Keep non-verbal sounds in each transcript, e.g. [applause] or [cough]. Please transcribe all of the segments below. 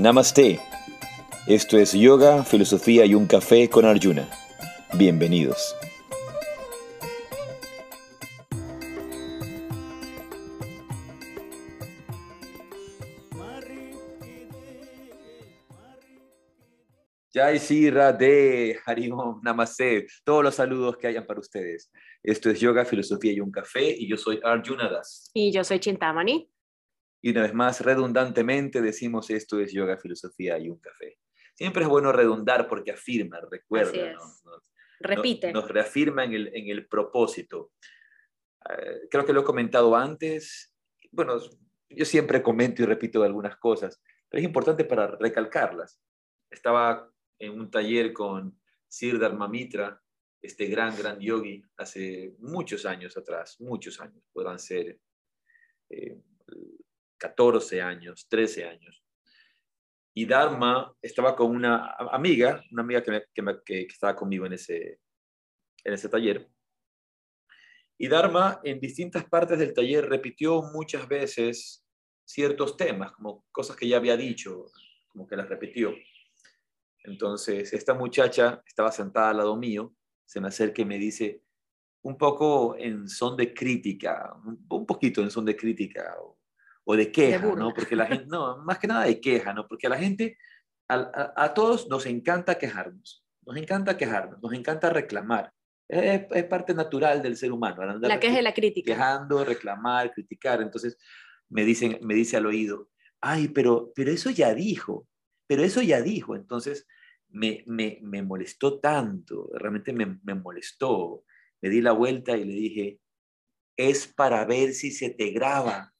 Namaste. Esto es Yoga, Filosofía y un Café con Arjuna. Bienvenidos. Jai de Harimon, Namaste. Todos los saludos que hayan para ustedes. Esto es Yoga, Filosofía y un Café y yo soy Arjuna Das. Y yo soy Chintamani. Y una vez más, redundantemente decimos esto es yoga, filosofía y un café. Siempre es bueno redundar porque afirma, recuerda, nos, repite. Nos, reafirma en el, en el propósito. Eh, creo que lo he comentado antes. Bueno, yo siempre comento y repito algunas cosas, pero es importante para recalcarlas. Estaba en un taller con Sir Dharma Mitra, este gran, gran yogi, hace muchos años atrás, muchos años, podrán ser eh, 14 años, 13 años. Y Dharma estaba con una amiga, una amiga que, que, estaba conmigo en ese, en ese taller. Y Dharma en distintas partes del taller repitió muchas veces ciertos temas, como cosas que ya había dicho, como que las repitió. Entonces, esta muchacha estaba sentada al lado mío, se me acerca y me dice, un poco en son de crítica, un poquito en son de crítica, de queja, ¿no? Porque la gente, [laughs] no, más que nada de queja, ¿no? Porque a la gente, a, todos nos encanta quejarnos, nos encanta quejarnos, nos encanta reclamar. Es, parte natural del ser humano. La queja y la crítica. Quejando, reclamar, criticar. Entonces me, dicen, me dice al oído, ay, pero, pero eso ya dijo, pero eso ya dijo. Entonces me, me, me molestó tanto, realmente me, me molestó. Me di la vuelta y le dije, es para ver si se te graba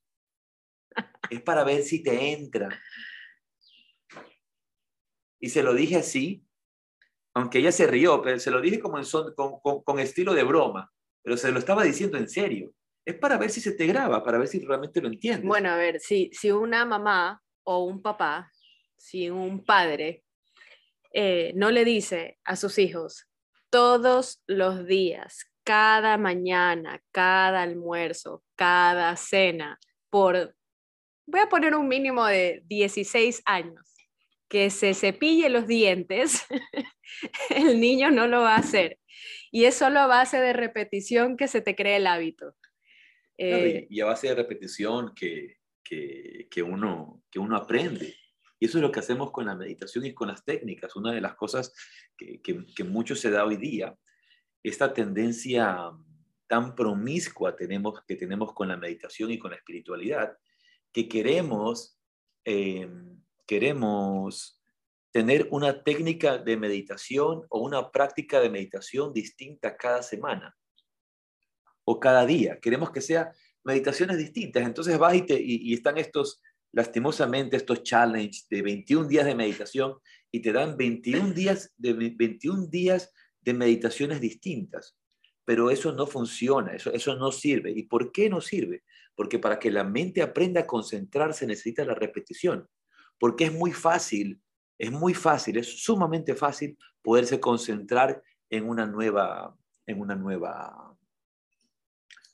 es para ver si te entra. Y se lo dije así, aunque ella se rió, pero se lo dije como con, estilo de broma, pero se lo estaba diciendo en serio. Es para ver si se te graba, para ver si realmente lo entiendes. Bueno, a ver, si, si una mamá o un papá, si un padre eh, no le dice a sus hijos todos los días, cada mañana, cada almuerzo, cada cena, por voy a poner un mínimo de 16 años, que se cepille los dientes, [laughs] el niño no lo va a hacer. Y es solo a base de repetición que se te cree el hábito. Eh, y a base de repetición que, que, uno, que uno aprende. Y eso es lo que hacemos con la meditación y con las técnicas. Una de las cosas que, que, mucho se da hoy día, esta tendencia tan promiscua tenemos, que tenemos con la meditación y con la espiritualidad, que queremos, eh, queremos tener una técnica de meditación o una práctica de meditación distinta cada semana o cada día. Queremos que sea meditaciones distintas. Entonces vas y, y, están estos, lastimosamente, estos challenges de 21 días de meditación y te dan 21 días de, 21 días de meditaciones distintas. Pero eso no funciona, eso, eso no sirve. ¿Y por qué no sirve? Porque para que la mente aprenda a concentrarse necesita la repetición, porque es muy fácil, es muy fácil, es sumamente fácil poderse concentrar en una nueva, en una nueva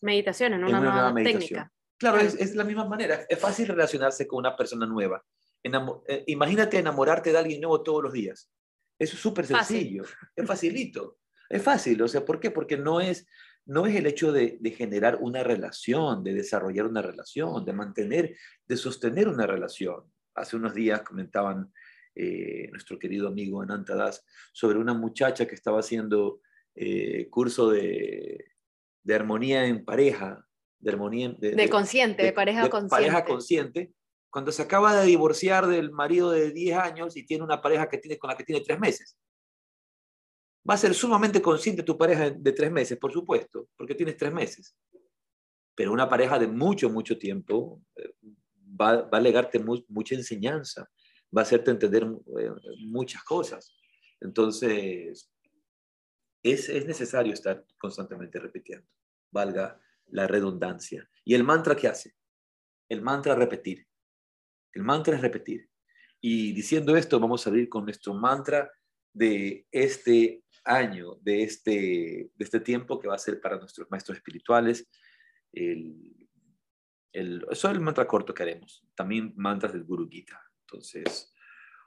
meditación, en una, nueva, técnica. Claro, Es, es, la misma manera, es fácil relacionarse con una persona nueva. Eh, imagínate enamorarte de alguien nuevo todos los días. Eso es súper sencillo, es facilito. Es fácil, o sea, ¿por qué? Porque no es, no es el hecho de, generar una relación, de desarrollar una relación, de mantener, de sostener una relación. Hace unos días comentaban eh, nuestro querido amigo Anantadas sobre una muchacha que estaba haciendo eh, curso de, armonía en pareja, de armonía de, consciente, de, pareja consciente. Pareja consciente, cuando se acaba de divorciar del marido de 10 años y tiene una pareja que tiene, con la que tiene 3 meses. Va a ser sumamente consciente tu pareja de tres meses, por supuesto, porque tienes tres meses. Pero una pareja de mucho, mucho tiempo eh, va, a legarte mucha enseñanza, va a hacerte entender eh, muchas cosas. Entonces, es, es necesario estar constantemente repitiendo, valga la redundancia. ¿Y el mantra qué hace? El mantra es repetir. El mantra es repetir. Y diciendo esto, vamos a abrir con nuestro mantra de este año, de este, de este tiempo que va a ser para nuestros maestros espirituales. Eso es el mantra corto que haremos. También mantras del Guru Gita. Entonces,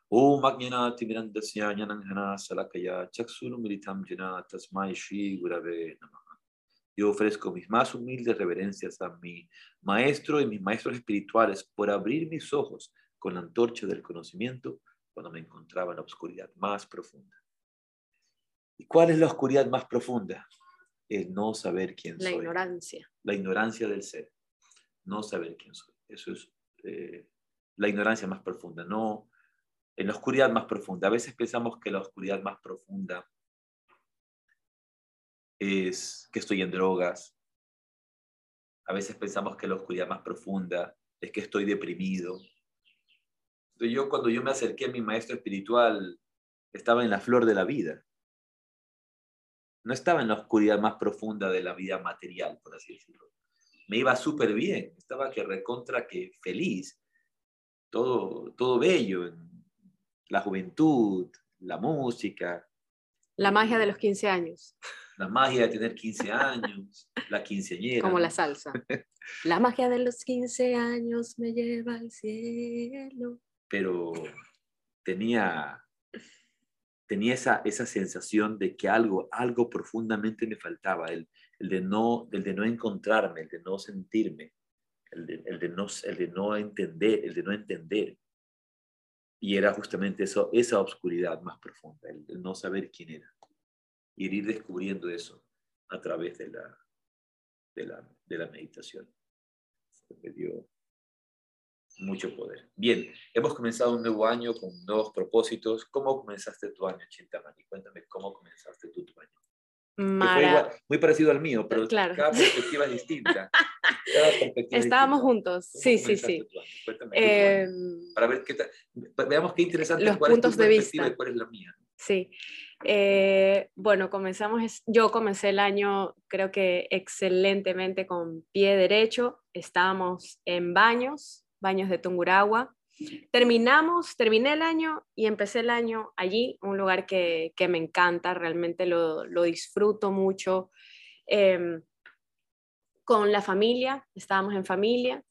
Om Ajnanati Mirandasya Jnananjana Salakaya Chaksuru Militam Jana Tasmai Gurave. Yo ofrezco mis más humildes reverencias a mi maestro y mis maestros espirituales por abrir mis ojos con la antorcha del conocimiento cuando me encontraba en la oscuridad más profunda. ¿Y cuál es la oscuridad más profunda? El no saber quién soy. La ignorancia. La ignorancia del ser. No saber quién soy. Eso es eh, la ignorancia más profunda. No, en la oscuridad más profunda. A veces pensamos que la oscuridad más profunda es que estoy en drogas. A veces pensamos que la oscuridad más profunda es que estoy deprimido. yo cuando yo me acerqué a mi maestro espiritual, estaba en la flor de la vida. No estaba en la oscuridad más profunda de la vida material, por así decirlo. Me iba súper bien, estaba que recontra que feliz, todo, todo bello en la juventud, la música. La magia de los 15 años. La magia de tener 15 años, la quinceañera. Como la salsa. [laughs] La magia de los 15 años me lleva al cielo. Pero tenía, tenía esa, esa sensación de que algo, algo profundamente me faltaba, el, el, de no, el de no encontrarme, el de no sentirme, el de, el de, no, el de no entender, el de no entender. Y era justamente eso, esa oscuridad más profunda, el, no saber quién era. Y ir descubriendo eso a través de la, de la, de la meditación. Me dio mucho poder. Bien, hemos comenzado un nuevo año con nuevos propósitos. ¿Cómo comenzaste tu año, Chintamani? Cuéntame cómo comenzaste tu año muy parecido al mío, pero cada perspectiva es distinta. [laughs] Estábamos juntos, sí, sí, sí. Em, para ver qué tal, veamos qué interesante los puntos de vista y cuál es la mía. Sí. Eh, bueno, comenzamos, yo comencé el año creo que excelentemente con pie derecho. Estábamos en baños, baños de Tunguragua. Terminamos, terminé el año y empecé el año allí, un lugar que, me encanta, realmente lo, disfruto mucho. Em, con la familia, estábamos en familia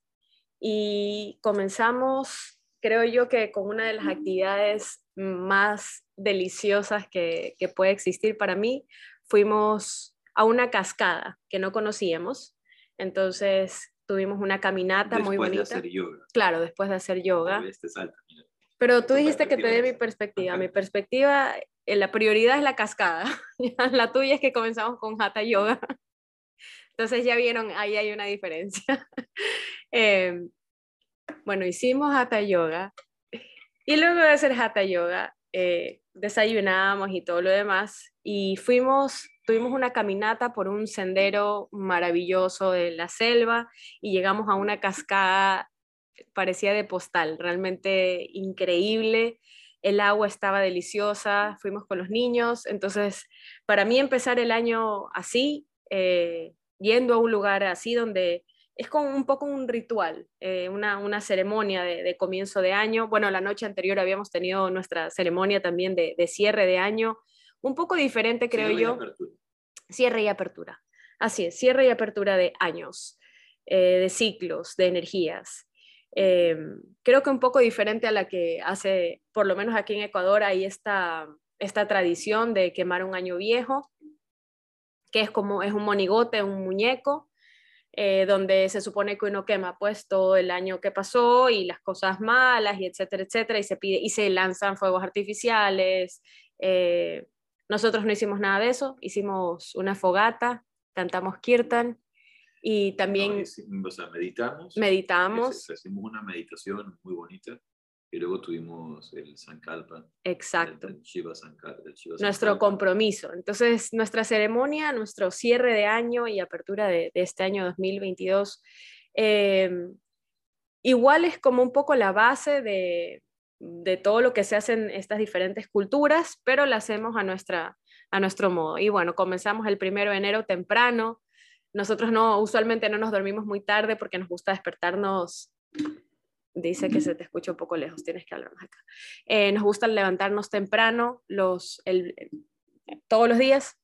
y comenzamos, creo yo que con una de las actividades más deliciosas que, que puede existir para mí, fuimos a una cascada que no conocíamos. Entonces tuvimos una caminata muy bonita. Después de hacer yoga. Claro, después de hacer yoga. Pero tú dijiste que te dé mi perspectiva. Mi perspectiva, eh, la prioridad es la cascada. [laughs] la tuya es que comenzamos con Hatha Yoga. [laughs] Entonces ya vieron, ahí hay una diferencia. [laughs] Em, bueno, hicimos Hatha Yoga. Y luego de hacer Hatha Yoga, eh, desayunamos y todo lo demás. Y fuimos tuvimos una caminata por un sendero maravilloso de la selva y llegamos a una cascada, parecía de postal, realmente increíble. El agua estaba deliciosa, fuimos con los niños. Entonces, para mí empezar el año así, eh, yendo a un lugar así donde es como un poco un ritual, eh, una, una, ceremonia de, comienzo de año. Bueno, la noche anterior habíamos tenido nuestra ceremonia también de, de cierre de año un poco diferente, creo yo. Cierre y apertura. Así es, cierre y apertura de años, eh, de ciclos, de energías. Em, creo que un poco diferente a la que hace, por lo menos aquí en Ecuador, hay esta, esta tradición de quemar un año viejo, que es como es un monigote, un muñeco, eh, donde se supone que uno quema pues todo el año que pasó y las cosas malas y etcétera, etcétera, y se pide y se lanzan fuegos artificiales, eh, nosotros no hicimos nada de eso, hicimos una fogata, cantamos kirtan y también... meditamos. Meditamos. Hicimos una meditación muy bonita y luego tuvimos el Sankalpa. Exacto. El, Shiva Sankalpa, nuestro compromiso. Entonces, nuestra ceremonia, nuestro cierre de año y apertura de, este año 2022, eh, igual es como un poco la base de, de todo lo que se hace en estas diferentes culturas, pero lo hacemos a, nuestra, a nuestro modo. Y bueno, comenzamos el primero de enero temprano. Nosotros no, usualmente no nos dormimos muy tarde porque nos gusta despertarnos. Dice que se te escucha un poco lejos, tienes que hablar más acá. Eh, nos gusta levantarnos temprano los, todos los días.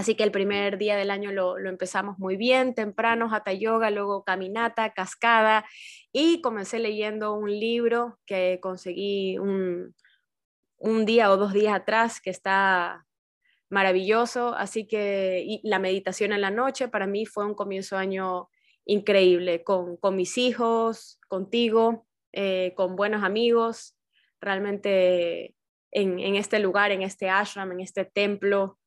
Así que el primer día del año lo, empezamos muy bien, temprano, hatha yoga, luego caminata, cascada y comencé leyendo un libro que conseguí un, un día o dos días atrás que está maravilloso. Así que la meditación en la noche para mí fue un comienzo de año increíble con, con mis hijos, contigo, eh, con buenos amigos. Realmente en, en este lugar, en este ashram, en este templo,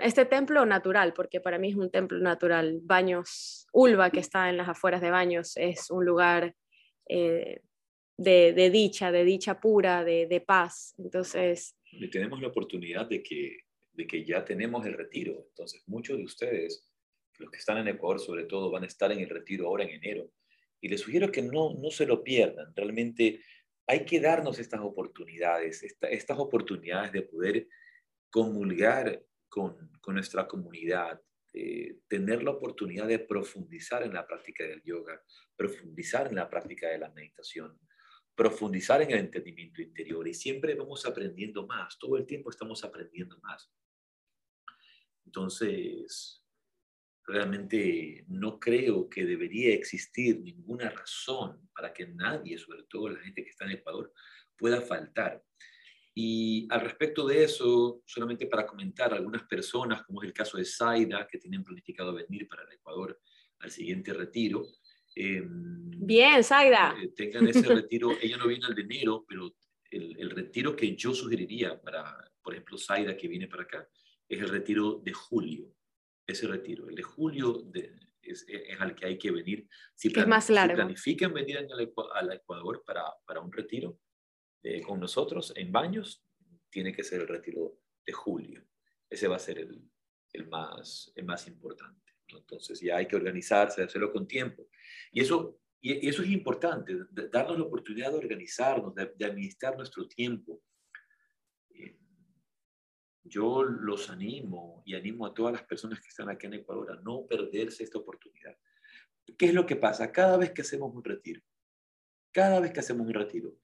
este templo natural, porque para mí es un templo natural. Baños, Ulva, que está en las afueras de Baños, es un lugar eh, de, dicha, de dicha pura, de, paz. Entonces... Y tenemos la oportunidad de que, de que ya tenemos el retiro. Entonces, muchos de ustedes, los que están en Ecuador sobre todo, van a estar en el retiro ahora en enero. Y les sugiero que no, no se lo pierdan. Realmente hay que darnos estas oportunidades, estas oportunidades de poder comulgar con, nuestra comunidad, tener la oportunidad de profundizar en la práctica del yoga, profundizar en la práctica de la meditación, profundizar en el entendimiento interior y siempre vamos aprendiendo más, todo el tiempo estamos aprendiendo más. Entonces, realmente no creo que debería existir ninguna razón para que nadie, sobre todo la gente que está en Ecuador, pueda faltar. Y al respecto de eso, solamente para comentar, algunas personas, como es el caso de Zaida, que tienen planificado venir para el Ecuador al siguiente retiro. Em, Bien, Zaida. Eh, tengan ese retiro, ella no viene al de enero, pero el, el, retiro que yo sugeriría para, por ejemplo, Zaida, que viene para acá, es el retiro de julio. Ese retiro, el de julio de, es, es, al que hay que venir. Si, es más largo. si planifican venir al, Ecuador para, para un retiro, con nosotros en baños, tiene que ser el retiro de julio. Ese va a ser el, el más, el más importante. Entonces ya hay que organizarse, hacerlo con tiempo. Y eso, y eso es importante, darnos la oportunidad de organizarnos, de, administrar nuestro tiempo. Eh, yo los animo y animo a todas las personas que están aquí en Ecuador a no perderse esta oportunidad. ¿Qué es lo que pasa? Cada vez que hacemos un retiro, cada vez que hacemos un retiro,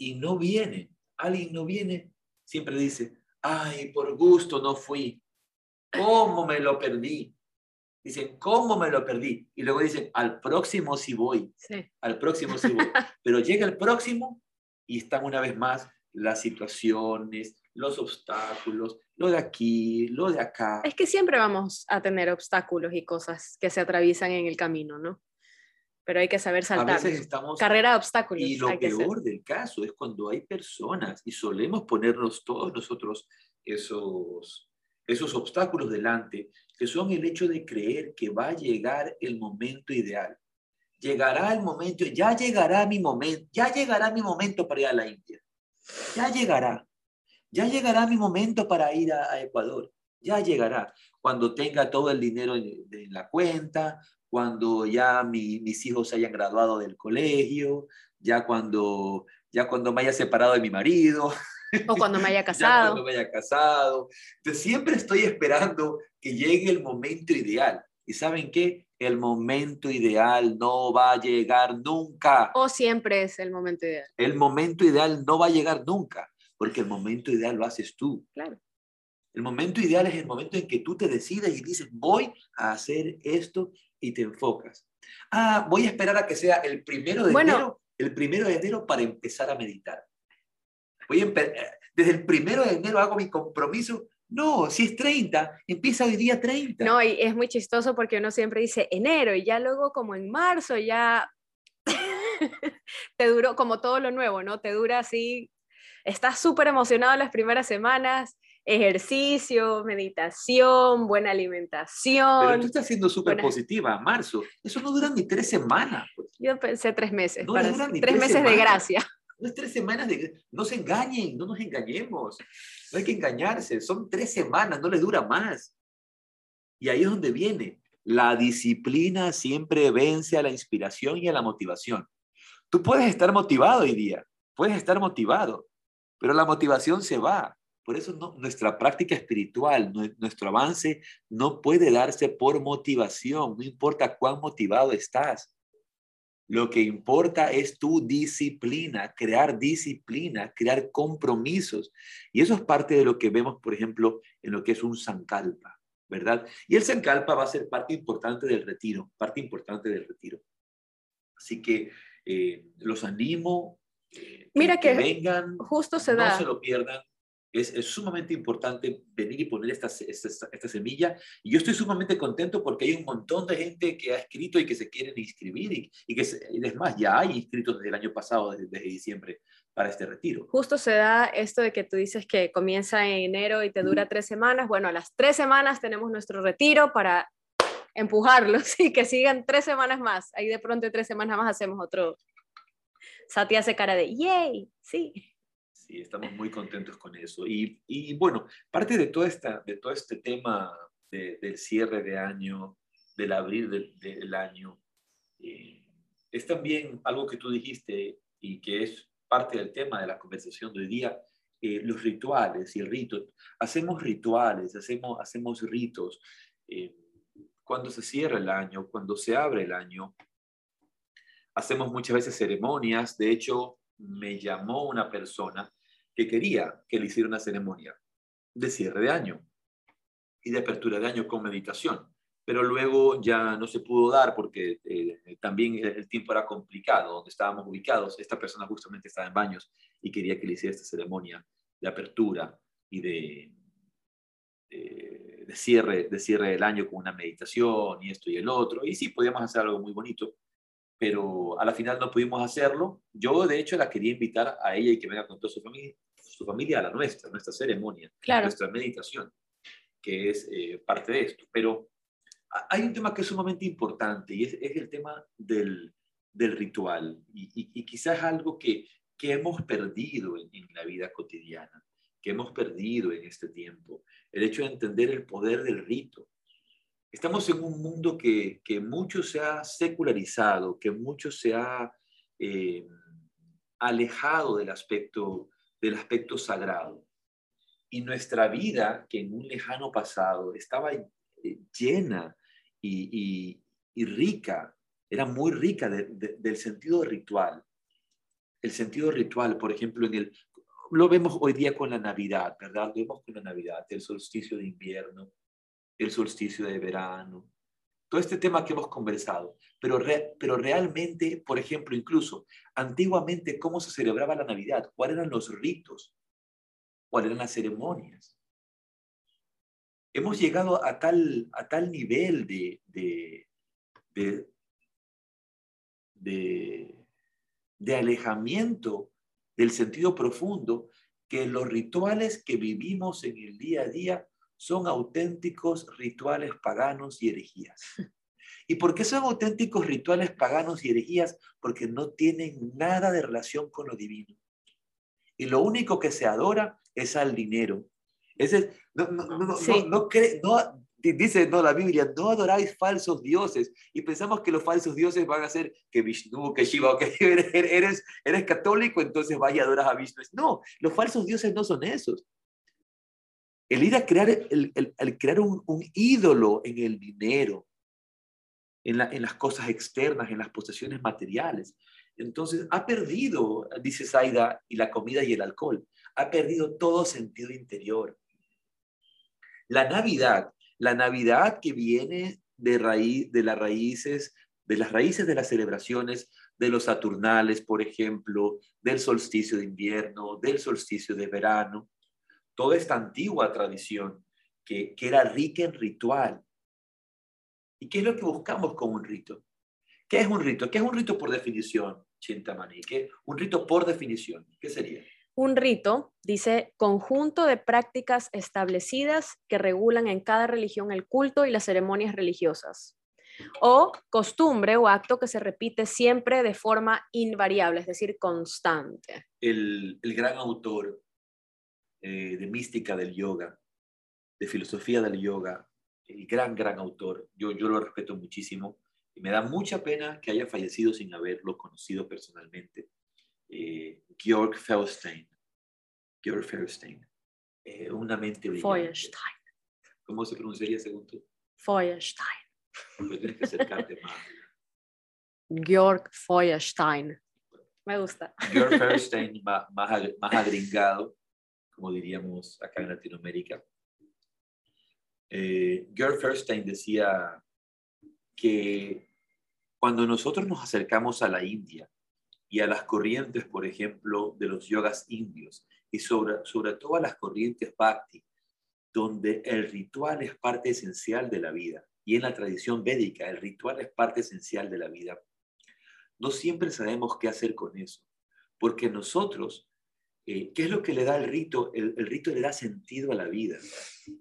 y no viene, alguien no viene, siempre dice, ay, por gusto no fui, ¿cómo me lo perdí? Dicen, ¿cómo me lo perdí? Y luego dicen, al próximo sí voy, al próximo sí voy. [laughs] Pero llega el próximo y están una vez más las situaciones, los obstáculos, lo de aquí, lo de acá. Es que siempre vamos a tener obstáculos y cosas que se atraviesan en el camino, ¿no? Pero hay que saber saltar. A veces estamos... Carrera de obstáculos. Y lo peor del caso es cuando hay personas, y solemos ponernos todos nosotros esos, esos obstáculos delante, que son el hecho de creer que va a llegar el momento ideal. Llegará el momento, ya llegará mi momento, ya llegará mi momento para ir a la India. Ya llegará. Ya llegará mi momento para ir a, Ecuador. Ya llegará. Cuando tenga todo el dinero en la cuenta, cuando ya mis hijos se hayan graduado del colegio, ya cuando, ya cuando me haya separado de mi marido. [laughs] O cuando me haya [laughs] casado. cuando me haya casado. Entonces siempre estoy esperando que llegue el momento ideal. ¿Y saben qué? El momento ideal no va a llegar nunca. O siempre es el momento ideal. El momento ideal no va a llegar nunca, porque el momento ideal lo haces tú. Claro. El momento ideal es el momento en que tú te decides y dices, voy a hacer esto y te enfocas. Ah, voy a esperar a que sea el primero de enero, el primero de enero para empezar a meditar. Voy a desde el primero de enero hago mi compromiso. No, si es 30, empieza hoy día 30. No, y es muy chistoso porque uno siempre dice enero y ya luego como en marzo ya [laughs] te duró como todo lo nuevo, ¿no? Te dura así, estás súper emocionado las primeras semanas, ejercicio, meditación, buena alimentación. Pero tú estás siendo súper positiva, marzo. Eso no dura ni tres semanas. Pues. Yo pensé tres meses. No tres, meses de gracia. No es tres semanas de... No se engañen, no nos engañemos. No hay que engañarse. Son tres semanas, no le dura más. Y ahí es donde viene. La disciplina siempre vence a la inspiración y a la motivación. Tú puedes estar motivado hoy día, puedes estar motivado, pero la motivación se va por eso nuestra práctica espiritual, nuestro avance no puede darse por motivación, no importa cuán motivado estás. Lo que importa es tu disciplina, crear disciplina, crear compromisos. Y eso es parte de lo que vemos, por ejemplo, en lo que es un sankalpa. ¿verdad? Y el Zancalpa va a ser parte importante del retiro, parte importante del retiro. Así que eh, los animo. Eh, Mira que, vengan, justo se da. No se lo pierdan. Es, es, sumamente importante venir y poner esta, esta, esta, semilla. Y yo estoy sumamente contento porque hay un montón de gente que ha escrito y que se quieren inscribir. Y, y que, es más, ya hay inscritos desde el año pasado, desde, desde, diciembre, para este retiro. Justo se da esto de que tú dices que comienza en enero y te dura tres semanas. Bueno, a las tres semanas tenemos nuestro retiro para empujarlos [laughs] y que sigan tres semanas más. Ahí de pronto tres semanas más hacemos otro. Sati hace cara de, ¡yay! Sí. Sí, estamos muy contentos con eso. Y, y bueno, parte de, toda esta, de todo este tema del cierre de año, del abrir del, año, eh, es también algo que tú dijiste y que es parte del tema de la conversación de hoy día, eh, los rituales y el rito. Hacemos rituales, hacemos, hacemos ritos. Eh, cuando se cierra el año, cuando se abre el año, hacemos muchas veces ceremonias. De hecho, me llamó una persona que quería que le hiciera una ceremonia de cierre de año y de apertura de año con meditación. Pero luego ya no se pudo dar porque eh, también el, tiempo era complicado, donde estábamos ubicados. Esta persona justamente estaba en baños y quería que le hiciera esta ceremonia de apertura y de, de, de, cierre, de cierre del año con una meditación y esto y el otro. Y sí, podíamos hacer algo muy bonito, pero a la final no pudimos hacerlo. Yo, de hecho, la quería invitar a ella y que venga con toda su familia, su familia a la nuestra, nuestra ceremonia, nuestra meditación, que es eh, parte de esto. Pero hay un tema que es sumamente importante y es, es el tema del, del ritual. Y, y, y, quizás algo que, que hemos perdido en, en, la vida cotidiana, que hemos perdido en este tiempo, el hecho de entender el poder del rito, Estamos en un mundo que, que mucho se ha secularizado, que mucho se ha eh, alejado del aspecto, del aspecto sagrado. Y nuestra vida, que en un lejano pasado estaba eh, llena y, y, rica, era muy rica de, de, del sentido ritual. El sentido ritual, por ejemplo, en el, lo vemos hoy día con la Navidad, ¿verdad? Lo vemos con la Navidad, el solsticio de invierno, el solsticio de verano, todo este tema que hemos conversado, pero, pero realmente, por ejemplo, incluso antiguamente, ¿cómo se celebraba la Navidad? ¿Cuáles eran los ritos? ¿Cuáles eran las ceremonias? Hemos llegado a tal, a tal nivel de, de, de, de alejamiento del sentido profundo que los rituales que vivimos en el día a día son auténticos rituales paganos y herejías. ¿Y por qué son auténticos rituales paganos y herejías? Porque no tienen nada de relación con lo divino. Y lo único que se adora es al dinero. Es no, no, no, no, no, no, dice no, la Biblia, no adoráis falsos dioses y pensamos que los falsos dioses van a ser que Vishnu, que Shiva, que [laughs] eres, eres católico, entonces vaya a adorar a Vishnu. No, los falsos dioses no son esos. El ir a crear, el, el, crear un, un, ídolo en el dinero, en, la, en las cosas externas, en las posesiones materiales. Entonces, ha perdido, dice Zaida, y la comida y el alcohol, ha perdido todo sentido interior. La Navidad, la Navidad que viene de, raíz, de las raíces, de las raíces de las celebraciones de los Saturnales, por ejemplo, del solsticio de invierno, del solsticio de verano, toda esta antigua tradición que, que era rica en ritual. ¿Y qué es lo que buscamos con un rito? ¿Qué es un rito? ¿Qué es un rito por definición, Chintamani? ¿Qué? Un rito por definición, ¿qué sería? Un rito, dice, conjunto de prácticas establecidas que regulan en cada religión el culto y las ceremonias religiosas. O costumbre o acto que se repite siempre de forma invariable, es decir, constante. El, el gran autor eh, de mística del yoga, de filosofía del yoga, el gran, gran autor. Yo, yo lo respeto muchísimo y me da mucha pena que haya fallecido sin haberlo conocido personalmente. Eh, Georg Feuerstein. Georg Feuerstein. Eh, una mente brillante. Feuerstein. ¿Cómo se pronunciaría según tú? Feuerstein. tienes que acercarte más. Georg Feuerstein. Me gusta. Georg Feuerstein, más, más agringado como diríamos acá en Latinoamérica. Eh, Gerd Fierstein decía que cuando nosotros nos acercamos a la India y a las corrientes, por ejemplo, de los yogas indios, y sobre, sobre todo a las corrientes bhakti, donde el ritual es parte esencial de la vida, y en la tradición védica el ritual es parte esencial de la vida, no siempre sabemos qué hacer con eso, porque nosotros eh, ¿Qué es lo que le da el rito? El, rito le da sentido a la vida.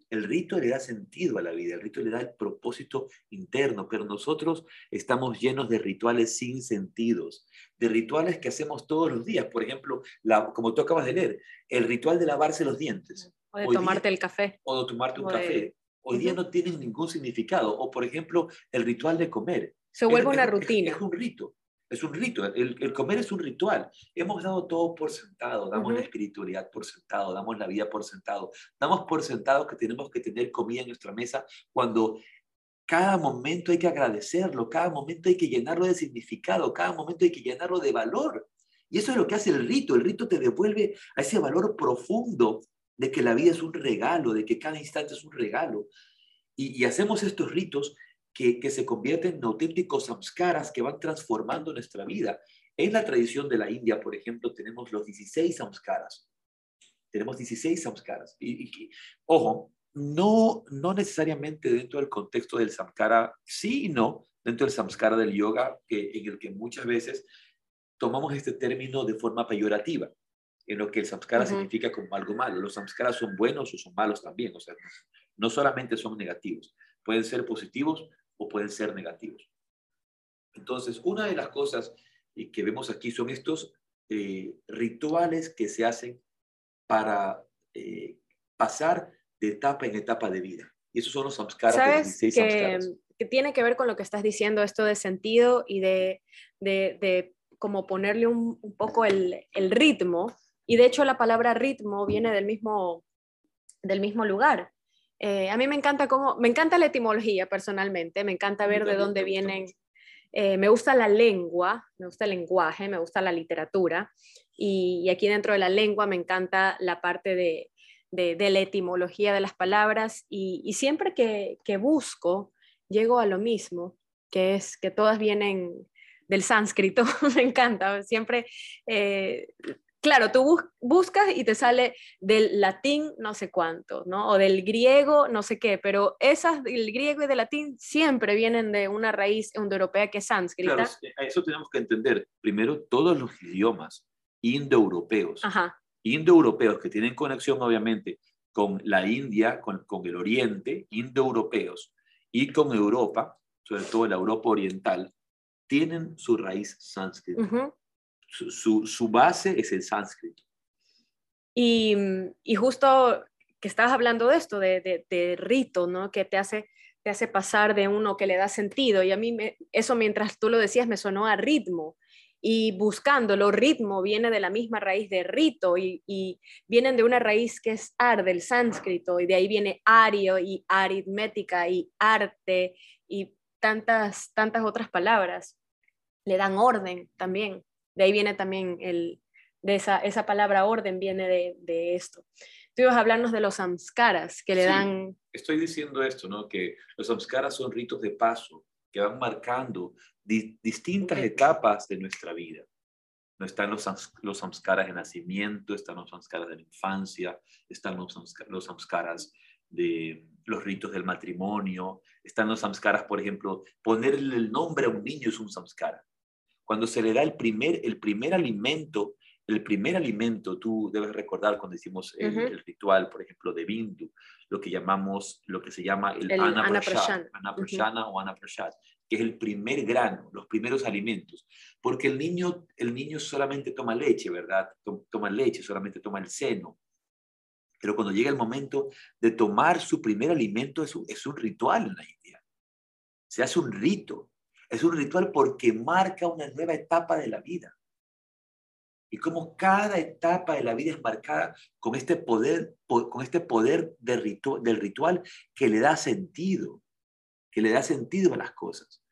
El rito le da sentido a la vida, el rito le da el propósito interno, pero nosotros estamos llenos de rituales sin sentidos, de rituales que hacemos todos los días. Por ejemplo, la, como tú acabas de leer, el ritual de lavarse los dientes. O de tomarte el café. O de tomarte un café. Hoy día no tienen ningún significado. O, por ejemplo, el ritual de comer. Se vuelve una rutina. es un rito. Es un rito, el, comer es un ritual. Hemos dado todo por sentado, damos la espiritualidad por sentado, damos la vida por sentado, damos por sentado que tenemos que tener comida en nuestra mesa cuando cada momento hay que agradecerlo, cada momento hay que llenarlo de significado, cada momento hay que llenarlo de valor. Y eso es lo que hace el rito. El rito te devuelve a ese valor profundo de que la vida es un regalo, de que cada instante es un regalo. y hacemos estos ritos que, se convierten en auténticos samskaras que van transformando nuestra vida. En la tradición de la India, por ejemplo, tenemos los 16 samskaras. Tenemos 16 samskaras. Y, ojo, no, no necesariamente dentro del contexto del samskara, sí y no, dentro del samskara del yoga, que, en el que muchas veces tomamos este término de forma peyorativa, en lo que el samskara significa como algo malo. Los samskaras son buenos o son malos también, o sea, no solamente son negativos, pueden ser positivos o pueden ser negativos. Entonces, una de las cosas que vemos aquí son estos eh, rituales que se hacen para eh, pasar de etapa en etapa de vida. Y esos son los samskaras ¿Sabes que, que, tiene que ver con lo que estás diciendo, esto de sentido y de, de, de como ponerle un, un poco el, el, ritmo. Y de hecho la palabra ritmo viene del mismo, del mismo lugar. Eh, a mí me encanta cómo, me encanta la etimología personalmente, me encanta ver de dónde vienen. Eh, me gusta la lengua, me gusta el lenguaje, me gusta la literatura y, aquí dentro de la lengua me encanta la parte de, de, la etimología de las palabras y, siempre que, que, busco llego a lo mismo, que es que todas vienen del sánscrito, [laughs] me encanta, siempre eh, claro, tú buscas y te sale del latín no sé cuánto, ¿no? O del griego no sé qué, pero esas del griego y del latín siempre vienen de una raíz indoeuropea que es sánscrita. Claro, a eso tenemos que entender. Primero, todos los idiomas indoeuropeos, indoeuropeos que tienen conexión obviamente con la India, con, el Oriente, indoeuropeos, y con Europa, sobre todo la Europa oriental, tienen su raíz sánscrita su, base es el sánscrito. Y, y, justo que estabas hablando de esto, de, de, rito, ¿no? Que te hace, te hace pasar de uno que le da sentido. Y a mí eso mientras tú lo decías me sonó a ritmo. Y buscándolo, ritmo viene de la misma raíz de rito y, y vienen de una raíz que es ar del sánscrito y de ahí viene ario y aritmética y arte y tantas, tantas otras palabras. Le dan orden también. De ahí viene también el, de esa, esa palabra orden, viene de, de, esto. Tú ibas a hablarnos de los samskaras que le dan... Estoy diciendo esto, ¿no? Que los samskaras son ritos de paso que van marcando distintas etapas de nuestra vida. No están los, los samskaras de nacimiento, están los samskaras de la infancia, están los, los samskaras de los ritos del matrimonio, están los samskaras, por ejemplo, ponerle el nombre a un niño es un samskara. Cuando se le da el primer, el primer alimento, el primer alimento, tú debes recordar cuando hicimos el, ritual, por ejemplo, de Bindu, lo que llamamos, lo que se llama el, el Anaprashana, o Anaprashad, que es el primer grano, los primeros alimentos. Porque el niño, el niño solamente toma leche, ¿verdad? Toma leche, solamente toma el seno. Pero cuando llega el momento de tomar su primer alimento, es un, es un ritual en la India. Se hace un rito. Es un ritual porque marca una nueva etapa de la vida. Y como cada etapa de la vida es marcada con este poder, con este poder del ritual que le da sentido, que le da sentido a las cosas.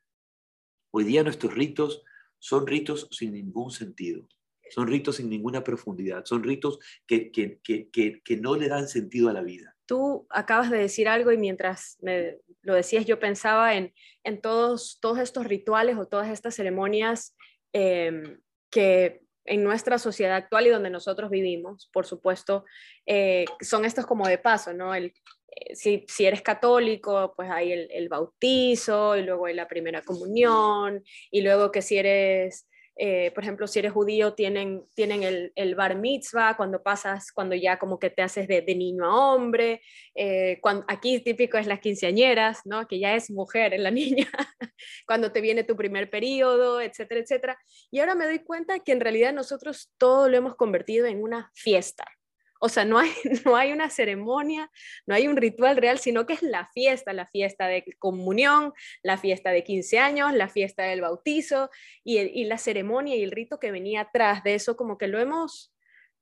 Hoy día nuestros ritos son ritos sin ningún sentido, son ritos sin ninguna profundidad, son ritos que, que, que, que no le dan sentido a la vida. Tú acabas de decir algo y mientras me lo decías yo pensaba en, en todos, todos estos rituales o todas estas ceremonias em, que en nuestra sociedad actual y donde nosotros vivimos, por supuesto, eh, son estos como de paso, ¿no? El, eh, si, si, eres católico, pues hay el, el, bautizo y luego hay la primera comunión y luego que si eres eh, por ejemplo, si eres judío, tienen, tienen el, el, bar mitzvah, cuando pasas, cuando ya como que te haces de, de niño a hombre. Eh, aquí típico es las quinceañeras, ¿no? Que ya es mujer en la [laughs] niña, cuando te viene tu primer periodo, etcétera, etcétera. Y ahora me doy cuenta que en realidad nosotros todo lo hemos convertido en una fiesta. O sea, no hay, [laughs] no hay una ceremonia, no hay un ritual real, sino que es la fiesta, la fiesta de comunión, la fiesta de 15 años, la fiesta del bautizo y, y la ceremonia y el rito que venía atrás de eso, como que lo hemos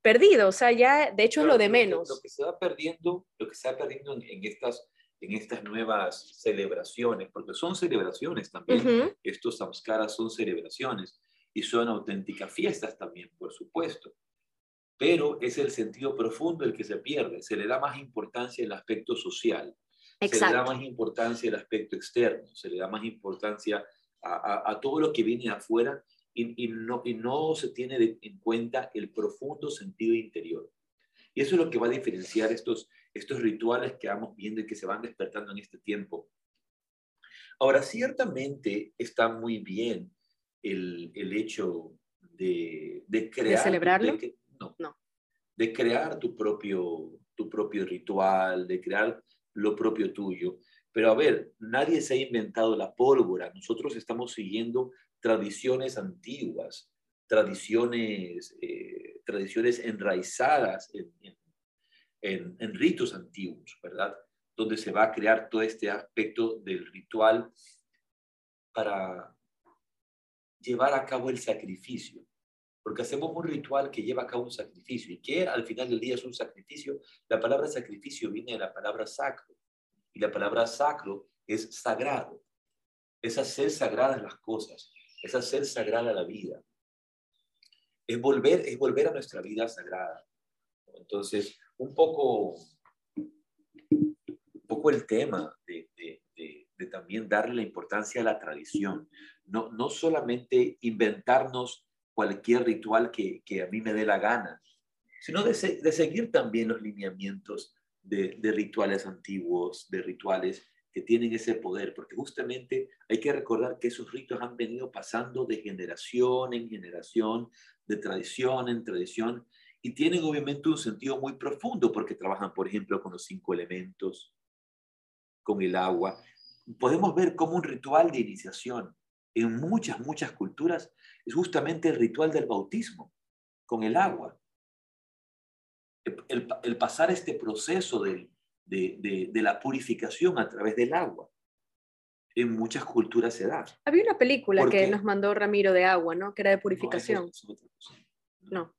perdido. O sea, ya, de hecho, es lo de menos. Lo, que se va perdiendo, lo que se va perdiendo en, estas en estas nuevas celebraciones, porque son celebraciones también, estos samskaras son celebraciones y son auténticas fiestas también, por supuesto pero es el sentido profundo el que se pierde. Se le da más importancia al aspecto social, se le da más importancia al aspecto externo, se le da más importancia a, todo lo que viene afuera y, no, y no se tiene en cuenta el profundo sentido interior. Y eso es lo que va a diferenciar estos, estos rituales que vamos viendo y que se van despertando en este tiempo. Ahora, ciertamente está muy bien el, el hecho de, de crear... ¿De celebrarlo? No. De crear tu propio, tu propio ritual, de crear lo propio tuyo. Pero a ver, nadie se ha inventado la pólvora. Nosotros estamos siguiendo tradiciones antiguas, tradiciones, eh, tradiciones enraizadas en, en, en, ritos antiguos, ¿verdad? Donde se va a crear todo este aspecto del ritual para llevar a cabo el sacrificio porque hacemos un ritual que lleva a cabo un sacrificio y que al final del día es un sacrificio. La palabra sacrificio viene de la palabra sacro y la palabra sacro es sagrado. Es hacer sagradas las cosas, es hacer sagrada la vida. Es volver, es volver a nuestra vida sagrada. Entonces, un poco, un poco el tema de, de, de, de también darle la importancia a la tradición. No, no solamente inventarnos cualquier ritual que, a mí me dé la gana, sino de, seguir también los lineamientos de, rituales antiguos, de rituales que tienen ese poder, porque justamente hay que recordar que esos ritos han venido pasando de generación en generación, de tradición en tradición, y tienen obviamente un sentido muy profundo porque trabajan, por ejemplo, con los cinco elementos, con el agua. Podemos ver como un ritual de iniciación en muchas, muchas culturas es justamente el ritual del bautismo con el agua. El, pasar este proceso de, la purificación a través del agua. En muchas culturas se da. Había una película que nos mandó Ramiro de agua, ¿no? Que era de purificación. No.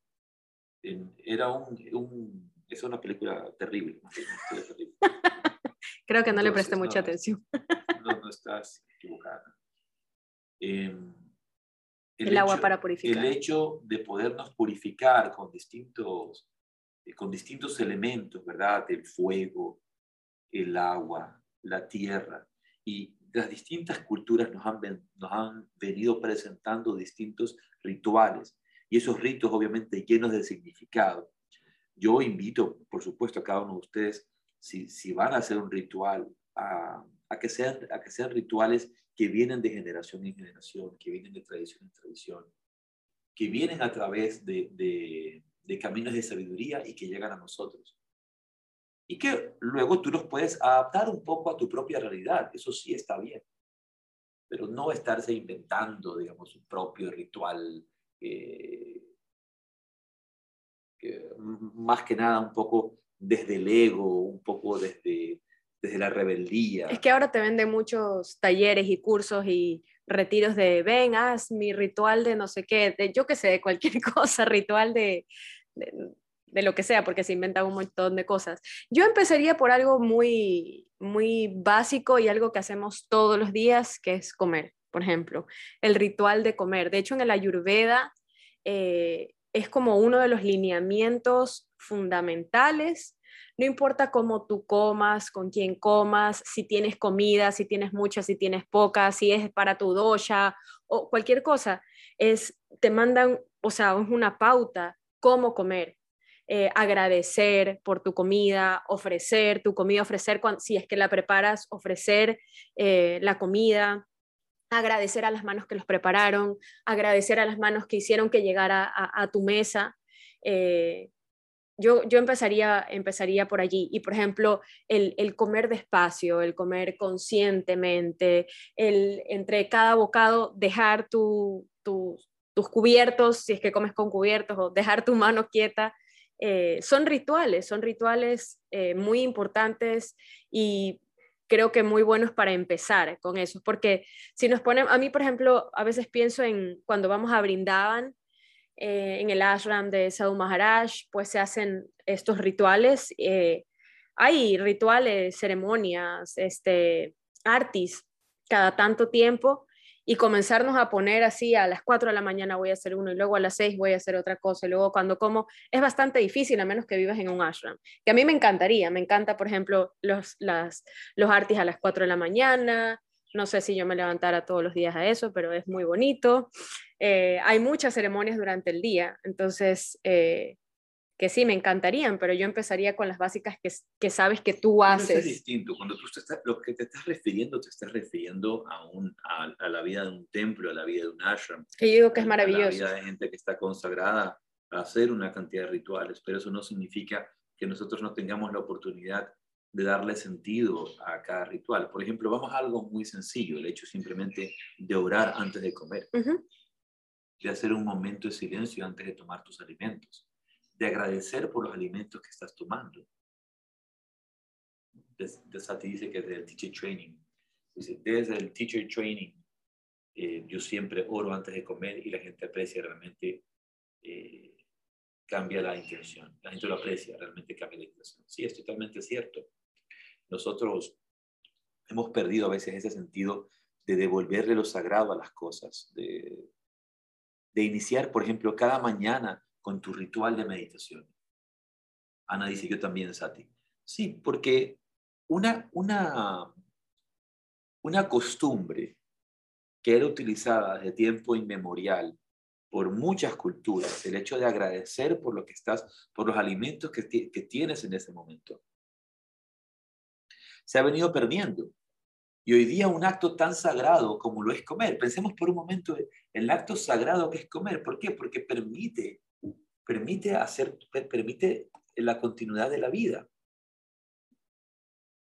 Era un, es una película terrible. [laughs] Creo que no le presté mucha atención. No, no estás equivocada. Em, el, agua para purificar. El hecho de podernos purificar con distintos, eh, con distintos elementos, ¿verdad? El fuego, el agua, la tierra. Y las distintas culturas nos han, nos han venido presentando distintos rituales. Y esos ritos obviamente llenos de significado. Yo invito, por supuesto, a cada uno de ustedes, si, si van a hacer un ritual, a, a, que sean, a que sean rituales que vienen de generación en generación, que vienen de tradición en tradición, que vienen a través de, caminos de sabiduría y que llegan a nosotros. Y que luego tú los puedes adaptar un poco a tu propia realidad, eso sí está bien, pero no estarse inventando, digamos, un propio ritual, eh, más que nada un poco desde el ego, un poco desde, desde la rebeldía. Es que ahora te venden muchos talleres y cursos y retiros de, ven, haz mi ritual de no sé qué, de yo qué sé, de cualquier [laughs] cosa, ritual de, de, lo que sea, porque se inventan un montón de cosas. Yo empezaría por algo muy, muy básico y algo que hacemos todos los días, que es comer, por ejemplo, el ritual de comer. De hecho, en el Ayurveda eh, es como uno de los lineamientos fundamentales no importa cómo tú comas, con quién comas, si tienes comida, si tienes mucha, si tienes poca, si es para tu dosha o cualquier cosa, es, te mandan, o sea, es una pauta cómo comer. Eh, agradecer por tu comida, ofrecer tu comida, ofrecer si es que la preparas, ofrecer eh, la comida, agradecer a las manos que los prepararon, agradecer a las manos que hicieron que llegara a, tu mesa. Eh, yo, yo empezaría, empezaría por allí. Y, por ejemplo, el, el comer despacio, el comer conscientemente, el entre cada bocado dejar tu, tus cubiertos, si es que comes con cubiertos, o dejar tu mano quieta. Eh, son rituales, son rituales eh, muy importantes y creo que muy buenos para empezar con eso, porque si nos ponen, a mí por ejemplo, a veces pienso en cuando vamos a Brindavan, eh, en el ashram de Sadhu Maharaj, pues se hacen estos rituales. Eh, hay rituales, ceremonias, este, artis cada tanto tiempo y comenzarnos a poner así a las 4 de la mañana voy a hacer uno y luego a las 6 voy a hacer otra cosa y luego cuando como es bastante difícil a menos que vivas en un ashram, que a mí me encantaría, me encanta por ejemplo los, las, los artis a las 4 de la mañana, no sé si yo me levantara todos los días a eso, pero es muy bonito. Eh, hay muchas ceremonias durante el día, entonces, eh, que sí, me encantarían, pero yo empezaría con las básicas que, que sabes que tú haces. es distinto, cuando tú estás, lo que te estás refiriendo, te estás refiriendo a, un, a, la vida de un templo, a la vida de un ashram. Que yo digo que es maravilloso. A la vida de gente que está consagrada a hacer una cantidad de rituales, pero eso no significa que nosotros no tengamos la oportunidad de darle sentido a cada ritual. Por ejemplo, vamos a algo muy sencillo, el hecho simplemente de orar antes de comer, de hacer un momento de silencio antes de tomar tus alimentos, de agradecer por los alimentos que estás tomando. De, Sati dice que desde el teacher training, dice, desde el teacher training, eh, yo siempre oro antes de comer y la gente aprecia realmente, eh, cambia la intención. La gente lo aprecia, realmente cambia la intención. Sí, es totalmente cierto nosotros hemos perdido a veces ese sentido de devolverle lo sagrado a las cosas, de, iniciar, por ejemplo, cada mañana con tu ritual de meditación. Ana dice, yo también, Sati. Sí, porque una, una, una costumbre que era utilizada desde tiempo inmemorial por muchas culturas, el hecho de agradecer por lo que estás, por los alimentos que, que tienes en ese momento se ha venido perdiendo. Y hoy día un acto tan sagrado como lo es comer, pensemos por un momento en el acto sagrado que es comer. ¿Por qué? Porque permite, permite hacer, permite la continuidad de la vida.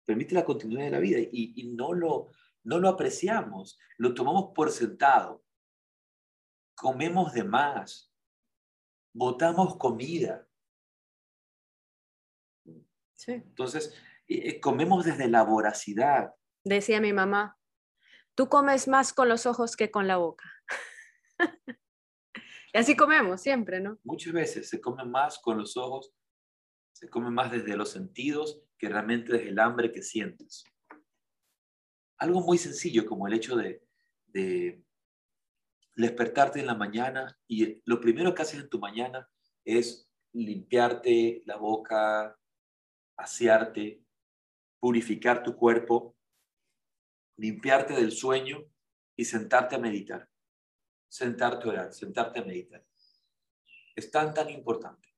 Permite la continuidad de la vida y, no, lo, no lo apreciamos, lo tomamos por sentado. Comemos de más, botamos comida. Sí. Entonces, eh, comemos desde la voracidad. Decía mi mamá, tú comes más con los ojos que con la boca. [laughs] y así comemos siempre, ¿no? Muchas veces se come más con los ojos, se come más desde los sentidos que realmente desde el hambre que sientes. Algo muy sencillo como el hecho de, de despertarte en la mañana y lo primero que haces en tu mañana es limpiarte la boca, asearte, purificar tu cuerpo, limpiarte del sueño y sentarte a meditar. Sentarte a orar, sentarte a meditar. Es tan, tan importante.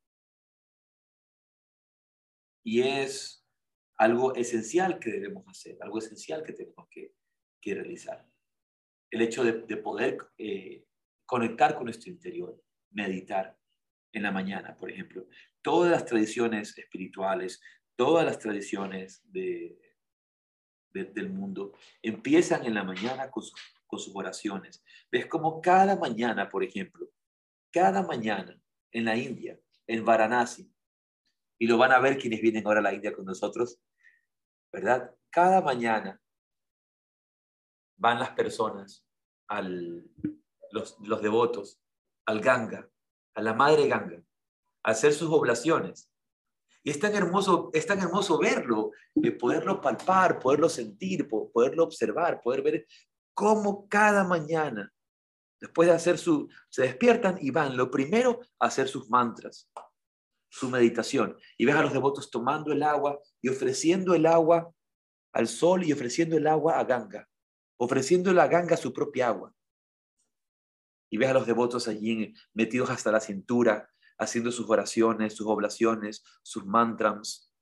Y es algo esencial que debemos hacer, algo esencial que tenemos que, realizar. El hecho de, poder eh, conectar con nuestro interior, meditar en la mañana, por ejemplo. Todas las tradiciones espirituales, todas las tradiciones de, del mundo empiezan en la mañana con, sus oraciones. Ves como cada mañana, por ejemplo, cada mañana en la India, en Varanasi, y lo van a ver quienes vienen ahora a la India con nosotros, ¿verdad? Cada mañana van las personas, al, los, los devotos, al Ganga, a la Madre Ganga, a hacer sus oblaciones. Y es tan hermoso, es tan hermoso verlo, de poderlo palpar, poderlo sentir, poderlo observar, poder ver cómo cada mañana, después de hacer su, se despiertan y van, lo primero, a hacer sus mantras. su meditación. Y ves a los devotos tomando el agua y ofreciendo el agua al sol y ofreciendo el agua a Ganga, ofreciendo la Ganga su propia agua. Y ves a los devotos allí metidos hasta la cintura, haciendo sus oraciones, sus oblaciones, sus mantras.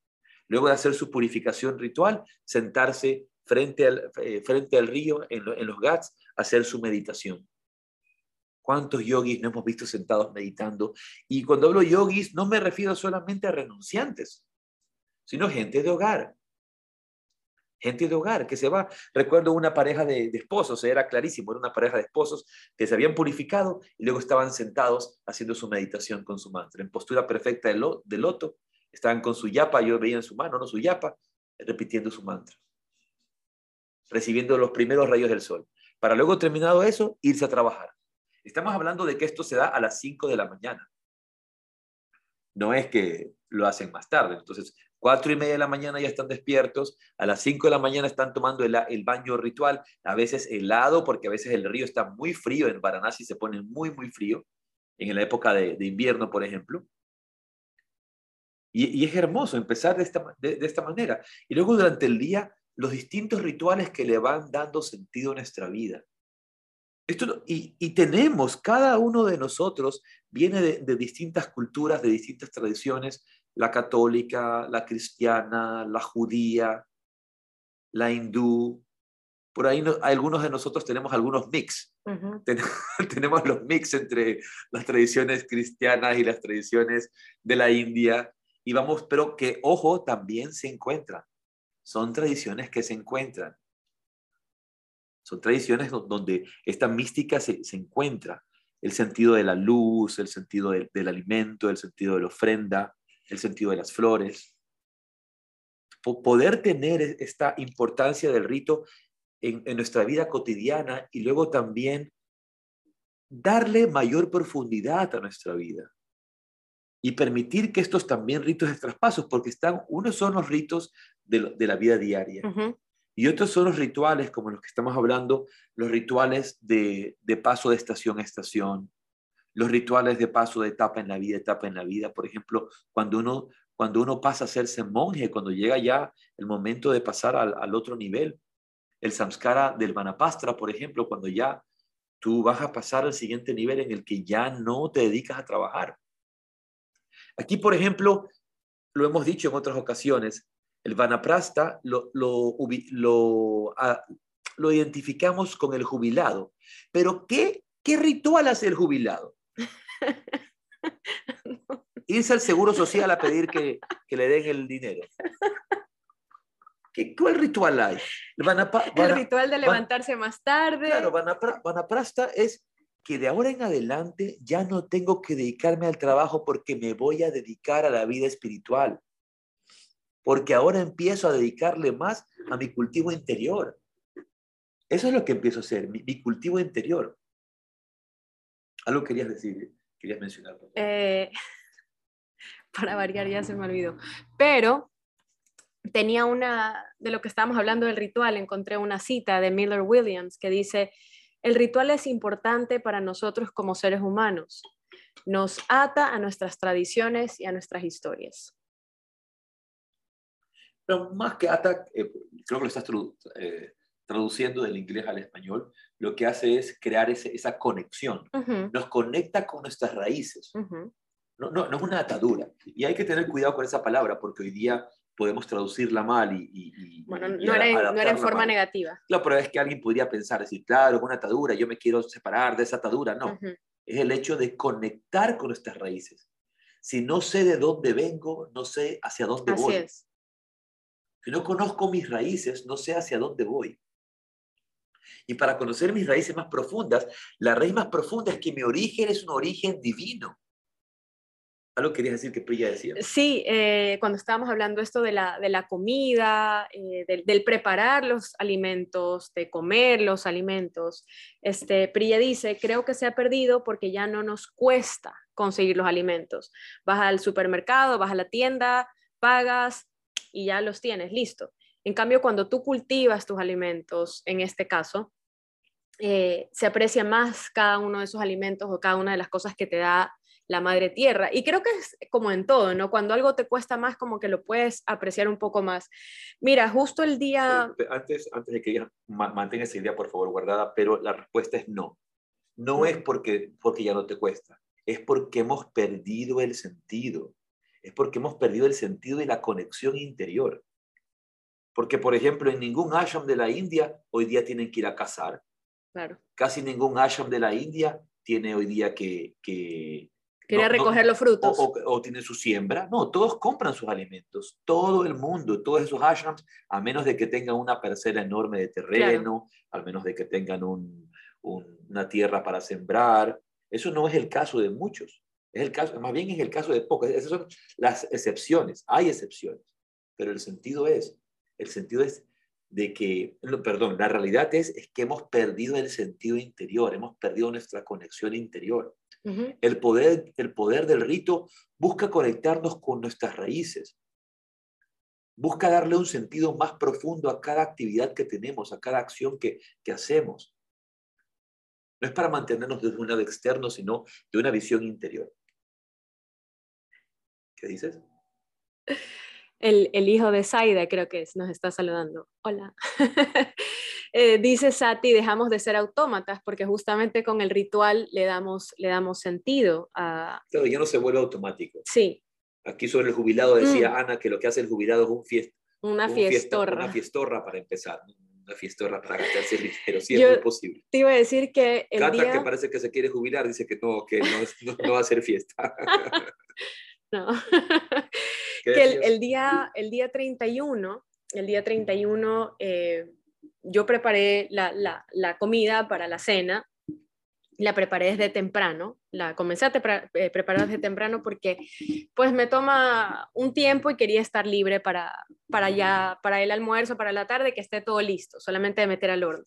Luego de hacer su purificación ritual, sentarse frente al, eh, frente al río en, los Ghats, hacer su meditación. ¿Cuántos yogis no hemos visto sentados meditando? Y cuando hablo yogis, no me refiero solamente a renunciantes, sino gente de hogar. Gente de hogar que se va. Recuerdo una pareja de, esposos, era clarísimo, era una pareja de esposos que se habían purificado y luego estaban sentados haciendo su meditación con su mantra, en postura perfecta de, de loto. Estaban con su yapa, yo veía en su mano, no su yapa, repitiendo su mantra, recibiendo los primeros rayos del sol, para luego terminado eso, irse a trabajar. Estamos hablando de que esto se da a las 5 de la mañana. No es que lo hacen más tarde. Entonces, cuatro y media de la mañana ya están despiertos, a las 5 de la mañana están tomando el, baño ritual, a veces helado, porque a veces el río está muy frío, en Varanasi se pone muy, muy frío, en la época de, invierno, por ejemplo. Y, es hermoso empezar de esta, de esta manera. Y luego durante el día, los distintos rituales que le van dando sentido a nuestra vida. Esto, y, tenemos, cada uno de nosotros viene de, distintas culturas, de distintas tradiciones, la católica, la cristiana, la judía, la hindú. Por ahí algunos de nosotros tenemos algunos mix. [laughs] tenemos los mix entre las tradiciones cristianas y las tradiciones de la India. Y vamos, pero que, ojo, también se encuentran. Son tradiciones que se encuentran. Son tradiciones donde esta mística se, encuentra. El sentido de la luz, el sentido del alimento, el sentido de la ofrenda, el sentido de las flores. Poder tener e, esta importancia del rito en, en nuestra vida cotidiana y luego también darle mayor profundidad a nuestra vida y permitir que estos también ritos de traspasos, porque están, unos son los ritos de, de la vida diaria, y otros son los rituales, como los que estamos hablando, los rituales de, paso de estación a estación, los rituales de paso de etapa en la vida, etapa en la vida. Por ejemplo, cuando uno, cuando uno pasa a hacerse monje, cuando llega ya el momento de pasar al, otro nivel, el samskara del Vanapastra, por ejemplo, cuando ya tú vas a pasar al siguiente nivel en el que ya no te dedicas a trabajar. Aquí, por ejemplo, lo hemos dicho en otras ocasiones, el vanaprasta lo, lo, ah, lo, identificamos con el jubilado. Pero ¿qué, qué ritual hace el jubilado? [laughs] Irse al Seguro Social a pedir que, le den el dinero. ¿Qué, ¿Cuál ritual hay? El, ritual de levantarse más tarde. Claro, vanaprasta es que de ahora en adelante ya no tengo que dedicarme al trabajo porque me voy a dedicar a la vida espiritual porque ahora empiezo a dedicarle más a mi cultivo interior. Eso es lo que empiezo a hacer, mi, cultivo interior. Algo querías decir, querías mencionar. Eh, [laughs] para variar, ya se me olvidó. Pero tenía una, de lo que estábamos hablando del ritual, encontré una cita de Miller Williams que dice, el ritual es importante para nosotros como seres humanos. Nos ata a nuestras tradiciones y a nuestras historias. Pero más que ata, eh, creo que lo estás eh, traduciendo del inglés al español, lo que hace es crear esa conexión. Nos conecta con nuestras raíces. no, no, no, es una atadura. Y hay que tener cuidado con esa palabra porque hoy día podemos traducirla mal y... bueno, no, era, no, era, en forma negativa. Claro, pero es que alguien podría pensar, decir, claro, es una atadura, yo me quiero separar de esa atadura. No, es el hecho de conectar con nuestras raíces. Si no sé de dónde vengo, no sé hacia dónde Así voy. Es. Si no conozco mis raíces, no sé hacia dónde voy. Y para conocer mis raíces más profundas, la raíz más profunda es que mi origen es un origen divino. ¿Algo querías decir que Priya decía? Sí, eh, cuando estábamos hablando esto de la, de la comida, eh, del, preparar los alimentos, de comer los alimentos, este, Priya dice, creo que se ha perdido porque ya no nos cuesta conseguir los alimentos. Vas al supermercado, vas a la tienda, pagas, y ya los tienes, listo. En cambio, cuando tú cultivas tus alimentos, en este caso, eh, se aprecia más cada uno de esos alimentos o cada una de las cosas que te da la madre tierra. Y creo que es como en todo, ¿no? Cuando algo te cuesta más, como que lo puedes apreciar un poco más. Mira, justo el día... Antes, antes de que mantenga esa idea, por favor, guardada, pero la respuesta es no. No es porque, porque ya no te cuesta, es porque hemos perdido el sentido, es porque hemos perdido el sentido y la conexión interior. Porque, por ejemplo, en ningún ashram de la India hoy día tienen que ir a cazar. Claro. Casi ningún ashram de la India tiene hoy día que... que Quiere recoger los frutos. O, tiene su siembra. No, todos compran sus alimentos. Todo el mundo, todos esos ashrams, a menos de que tengan una parcela enorme de terreno, al menos de que tengan una tierra para sembrar. Eso no es el caso de muchos. Es el caso, más bien es el caso de pocos. Esas son las excepciones. Hay excepciones. Pero el sentido es el sentido es de que, perdón, la realidad es, es que hemos perdido el sentido interior, hemos perdido nuestra conexión interior. el, poder, el poder del rito busca conectarnos con nuestras raíces, busca darle un sentido más profundo a cada actividad que tenemos, a cada acción que, que hacemos. No es para mantenernos desde un lado externo, sino de una visión interior. ¿Qué dices? El, hijo de Saida, creo que es, nos está saludando. Hola. [laughs] Eh, dice Sati, dejamos de ser autómatas porque justamente con el ritual le damos, le damos sentido a... Claro, ya no se vuelve automático. Sí. Aquí sobre el jubilado decía mm. Ana que lo que hace el jubilado es un fiesta. Una fiestorra. una fiestorra para empezar. Una fiestorra para gastarse ligero, sí, es muy posible. Te iba a decir que el Cata, que parece que se quiere jubilar, dice que no, que no, no va a hacer fiesta. [laughs] no. [laughs] que el, día, el día 31, el día 31 eh, yo preparé la, la, comida para la cena, la preparé desde temprano, la comencé a eh, preparar desde temprano porque pues me toma un tiempo y quería estar libre para, para, ya, para el almuerzo, para la tarde, que esté todo listo, solamente de meter al horno.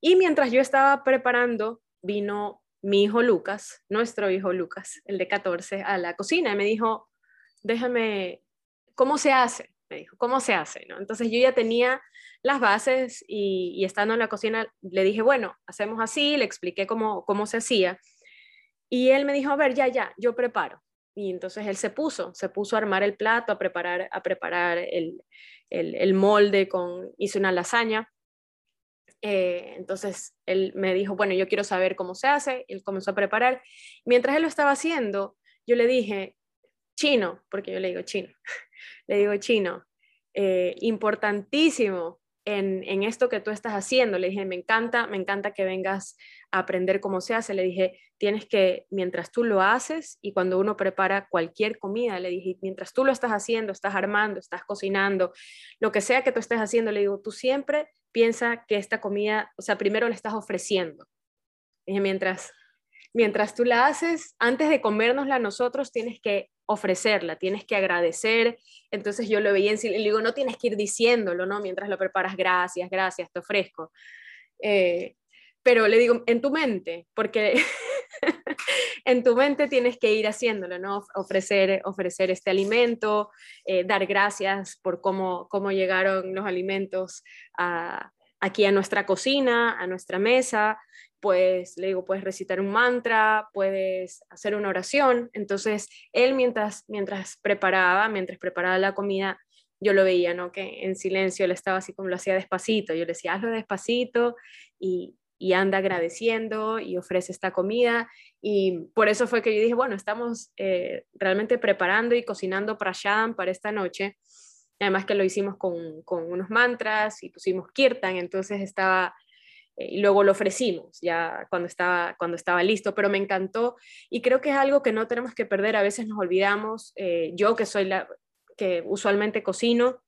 Y mientras yo estaba preparando, vino mi hijo Lucas, nuestro hijo Lucas, el de 14, a la cocina y me dijo, déjame, ¿cómo se hace? Me dijo, ¿cómo se hace? ¿no? Entonces yo ya tenía las bases y, estando en la cocina le dije, bueno, hacemos así, le expliqué cómo, cómo se hacía. Y él me dijo, a ver, ya, ya, yo preparo. Y entonces él se puso, se puso a armar el plato, a preparar, a preparar el, el, molde con, hice una lasaña. Eh, entonces él me dijo, bueno, yo quiero saber cómo se hace. Él comenzó a preparar. Mientras él lo estaba haciendo, yo le dije, chino, porque yo le digo chino, [laughs] le digo chino, eh, importantísimo en, en, esto que tú estás haciendo. Le dije, me encanta, me encanta que vengas a aprender cómo se hace. Le dije, tienes que, mientras tú lo haces y cuando uno prepara cualquier comida, le dije, mientras tú lo estás haciendo, estás armando, estás cocinando, lo que sea que tú estés haciendo, le digo, tú siempre piensa que esta comida, o sea, primero le estás ofreciendo. dije, mientras, mientras tú la haces, antes de comérnosla nosotros, tienes que ofrecerla, tienes que agradecer. Entonces yo lo veía en y le digo, no tienes que ir diciéndolo, ¿no? Mientras lo preparas, gracias, gracias, te ofrezco. Eh, pero le digo, en tu mente, porque [laughs] en tu mente tienes que ir haciéndolo, ¿no? Ofrecer, ofrecer este alimento, eh, dar gracias por cómo, cómo llegaron los alimentos aquí a nuestra cocina, a nuestra mesa, pues le digo, puedes recitar un mantra, puedes hacer una oración. Entonces, él mientras, mientras preparaba, mientras preparaba la comida, yo lo veía, ¿no? Que en silencio él estaba así como lo hacía despacito. Yo le decía, hazlo despacito y, y anda agradeciendo y ofrece esta comida. Y por eso fue que yo dije, bueno, estamos eh, realmente preparando y cocinando prashadam para esta noche. Además que lo hicimos con, con unos mantras y pusimos kirtan, entonces estaba eh, y luego lo ofrecimos ya cuando estaba, cuando estaba listo, pero me encantó. Y creo que es algo que no tenemos que perder, a veces nos olvidamos, eh, yo que soy la que usualmente cocino,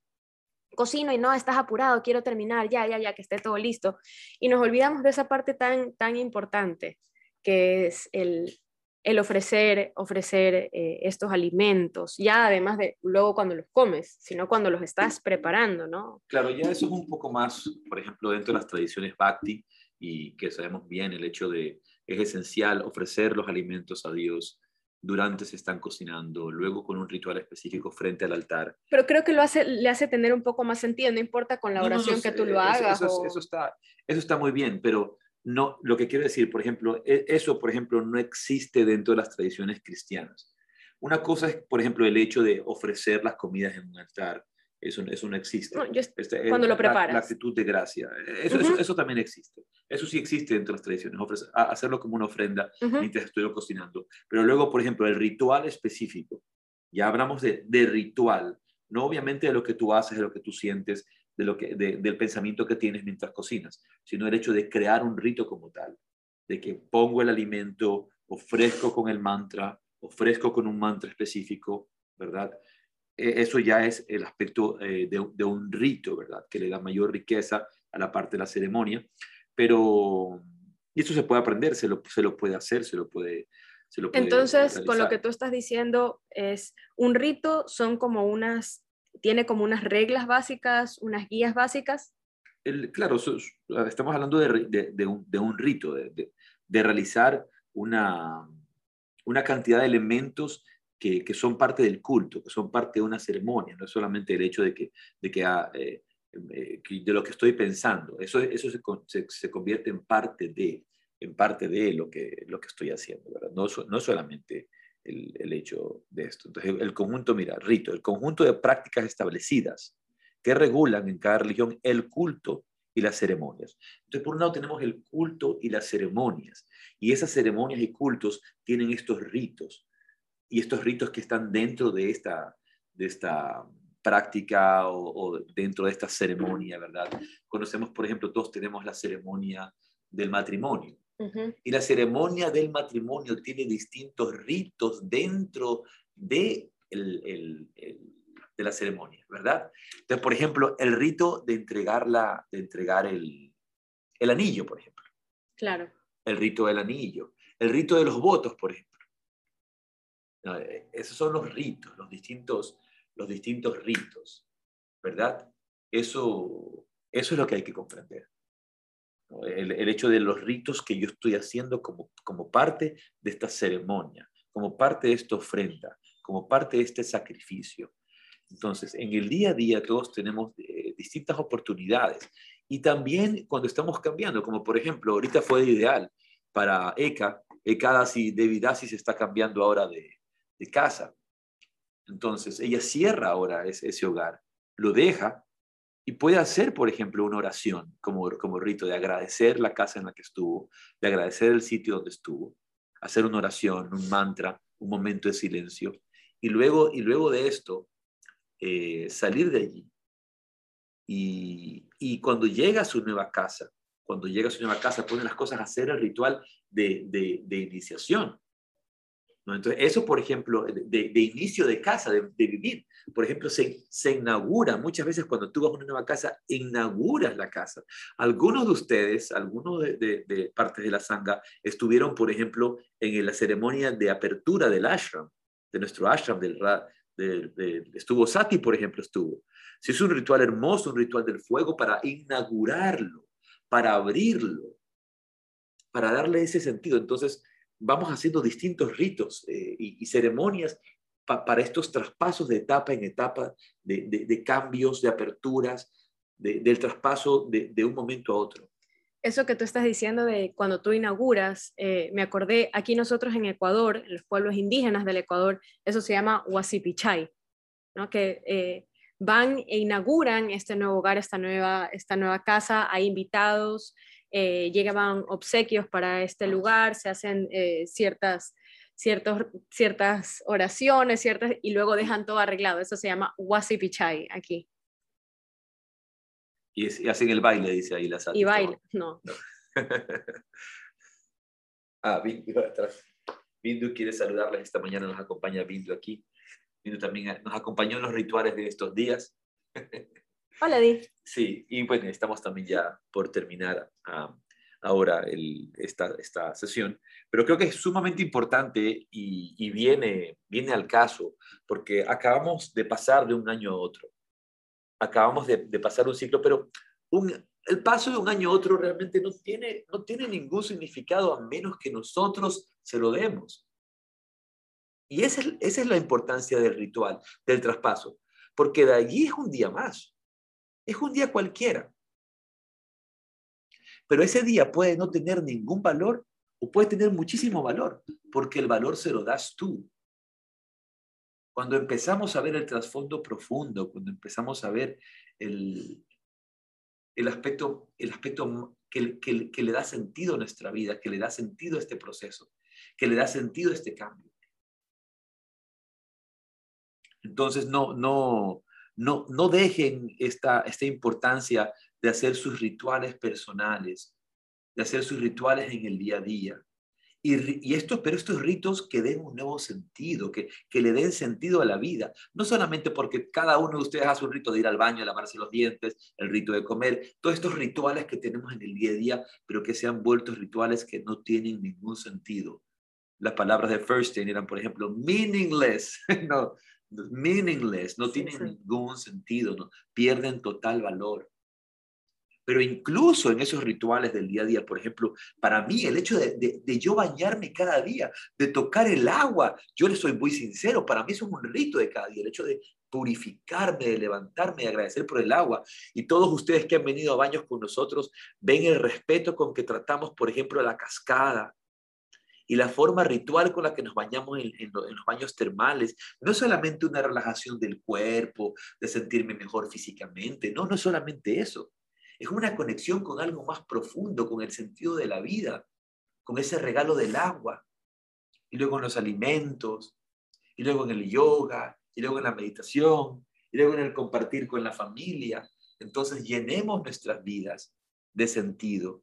cocino y no, estás apurado, quiero terminar, ya, ya, ya, que esté todo listo, y nos olvidamos de esa parte tan, tan importante que es el, el ofrecer, ofrecer eh, estos alimentos, ya además de luego cuando los comes, sino cuando los estás preparando, ¿no? Claro, ya eso es un poco más, por ejemplo, dentro de las tradiciones Bhakti, y que sabemos bien el hecho de, es esencial ofrecer los alimentos a Dios durante se están cocinando, luego con un ritual específico frente al altar. Pero creo que lo hace, le hace tener un poco más sentido, no importa con la oración que tú lo hagas. Eso, está, eso está muy bien, pero no, lo que quiero decir, por ejemplo, e, eso, por ejemplo, no existe dentro de las tradiciones cristianas. Una cosa es, por ejemplo, el hecho de ofrecer las comidas en un altar. Eso, eso no existe. Este, cuando lo preparas. La, actitud de gracia. Eso, eso, también existe. Eso sí existe dentro de las tradiciones. hacerlo como una ofrenda mientras estoy cocinando. Pero luego, por ejemplo, el ritual específico. Ya hablamos de, de ritual. No obviamente de lo que tú haces, de lo que tú sientes, de lo que, del pensamiento que tienes mientras cocinas, sino el hecho de crear un rito como tal, de que pongo el alimento, ofrezco con el mantra, ofrezco con un mantra específico, ¿verdad? E, eso ya es el aspecto eh, de, un rito, ¿verdad? Que le da mayor riqueza a la parte de la ceremonia, pero y eso se puede aprender, se lo, se lo puede hacer, se lo puede... Se lo puede Entonces, con lo que tú estás diciendo es, un rito son como unas tiene como unas reglas básicas, unas guías básicas. El, claro, estamos hablando de, de, un, de un, rito, de, realizar una, una cantidad de elementos que, que, son parte del culto, que son parte de una ceremonia, no es solamente el hecho de que, de que, ah, eh, eh, de lo que estoy pensando, eso, eso se, se, convierte en parte de, en parte de lo que, lo que estoy haciendo, ¿verdad? No, no solamente el, hecho de esto. Entonces, el conjunto, mira, rito, el conjunto de prácticas establecidas que regulan en cada religión el culto y las ceremonias. Entonces, por un lado tenemos el culto y las ceremonias, y esas ceremonias y cultos tienen estos ritos, y estos ritos que están dentro de esta, de esta práctica o, dentro de esta ceremonia, ¿verdad? Conocemos, por ejemplo, todos tenemos la ceremonia del matrimonio. Y la ceremonia del matrimonio tiene distintos ritos dentro de, el, de la ceremonia, ¿verdad? Entonces, por ejemplo, el rito de, entregarla, de entregar el, el anillo, por ejemplo. Claro. El rito del anillo. El rito de los votos, por ejemplo. Eh, esos son los ritos, los distintos, los distintos ritos, ¿verdad? Eso, eso es lo que hay que comprender. El, hecho de los ritos que yo estoy haciendo como, como parte de esta ceremonia, como parte de esta ofrenda, como parte de este sacrificio. Entonces, en el día a día todos tenemos eh, distintas oportunidades y también cuando estamos cambiando, como por ejemplo, ahorita fue ideal para Eka, Eka David se está cambiando ahora de, de, casa. Entonces, ella cierra ahora ese, ese hogar, lo deja y puede hacer, por ejemplo, una oración como, como rito de agradecer la casa en la que estuvo, de agradecer el sitio donde estuvo, hacer una oración, un mantra, un momento de silencio, y luego, y luego de esto, eh, salir de allí. Y, y, cuando llega a su nueva casa, cuando llega a su nueva casa, pone las cosas a hacer el ritual de, de, de iniciación. Entonces, eso, por ejemplo, de, inicio de casa, de, vivir, por ejemplo, se, se, inaugura, muchas veces cuando tú vas a una nueva casa, inauguras la casa. Algunos de ustedes, algunos de, de partes de la sanga, estuvieron, por ejemplo, en la ceremonia de apertura del ashram, de nuestro ashram, del, del, estuvo Sati, por ejemplo, estuvo. Si es un ritual hermoso, un ritual del fuego para inaugurarlo, para abrirlo, para darle ese sentido. Entonces, vamos haciendo distintos ritos eh, y, ceremonias para estos traspasos de etapa en etapa, de, cambios, de aperturas, del traspaso de, un momento a otro. Eso que tú estás diciendo de cuando tú inauguras, eh, me acordé, aquí nosotros en Ecuador, en los pueblos indígenas del Ecuador, eso se llama Huasipichay, ¿no? que eh, van e inauguran este nuevo hogar, esta nueva, esta nueva casa, hay invitados, eh, llegaban obsequios para este lugar, se hacen eh, ciertas, ciertos, ciertas oraciones, ciertas, y luego dejan todo arreglado. Eso se llama Wasipichai aquí. Y, hacen el baile, dice ahí la sala. Y baile, no. [laughs] ah, Bindu atrás. Bindu quiere saludarles esta mañana, nos acompaña Bindu aquí. Bindu también nos acompañó en los rituales de estos días. [laughs] Hola, Di. Sí, y bueno, estamos también ya por terminar ah, ahora esta, esta sesión, pero creo que es sumamente importante y, viene, viene al caso, porque acabamos de pasar de un año a otro. Acabamos de, pasar un ciclo, pero el paso de un año a otro realmente no tiene, no tiene ningún significado a menos que nosotros se lo demos. Y esa es, esa es la importancia del ritual, del traspaso, porque de allí es un día más. Es un día cualquiera. Pero ese día puede no tener ningún valor o puede tener muchísimo valor, porque el valor se lo das tú. Cuando empezamos a ver el trasfondo profundo, cuando empezamos a ver el, el aspecto, el aspecto que, que, le da sentido a nuestra vida, que le da sentido a este proceso, que le da sentido a este cambio. Entonces, no, no, no, no dejen esta, esta importancia de hacer sus rituales personales, de hacer sus rituales en el día a día. Y, esto, pero estos ritos que den un nuevo sentido, que, que le den sentido a la vida. No solamente porque cada uno de ustedes hace un rito de ir al baño, lavarse los dientes, el rito de comer, todos estos rituales que tenemos en el día a día, pero que se han vuelto rituales que no tienen ningún sentido. Las palabras de Firstein eran, por ejemplo, meaningless, [laughs] no, meaningless, no tienen ningún sentido, no, pierden total valor. Pero incluso en esos rituales del día a día, por ejemplo, para mí el hecho de, yo bañarme cada día, de tocar el agua, yo le soy muy sincero, para mí es un rito de cada día, el hecho de purificarme, de levantarme, de agradecer por el agua. Y todos ustedes que han venido a baños con nosotros ven el respeto con que tratamos, por ejemplo, la cascada, y la forma ritual con la que nos bañamos en, los baños termales no es solamente una relajación del cuerpo, de sentirme mejor físicamente, no, no es solamente eso. Es una conexión con algo más profundo, con el sentido de la vida, con ese regalo del agua, y luego en los alimentos, y luego en el yoga, y luego en la meditación, y luego en el compartir con la familia. Entonces llenemos nuestras vidas de sentido.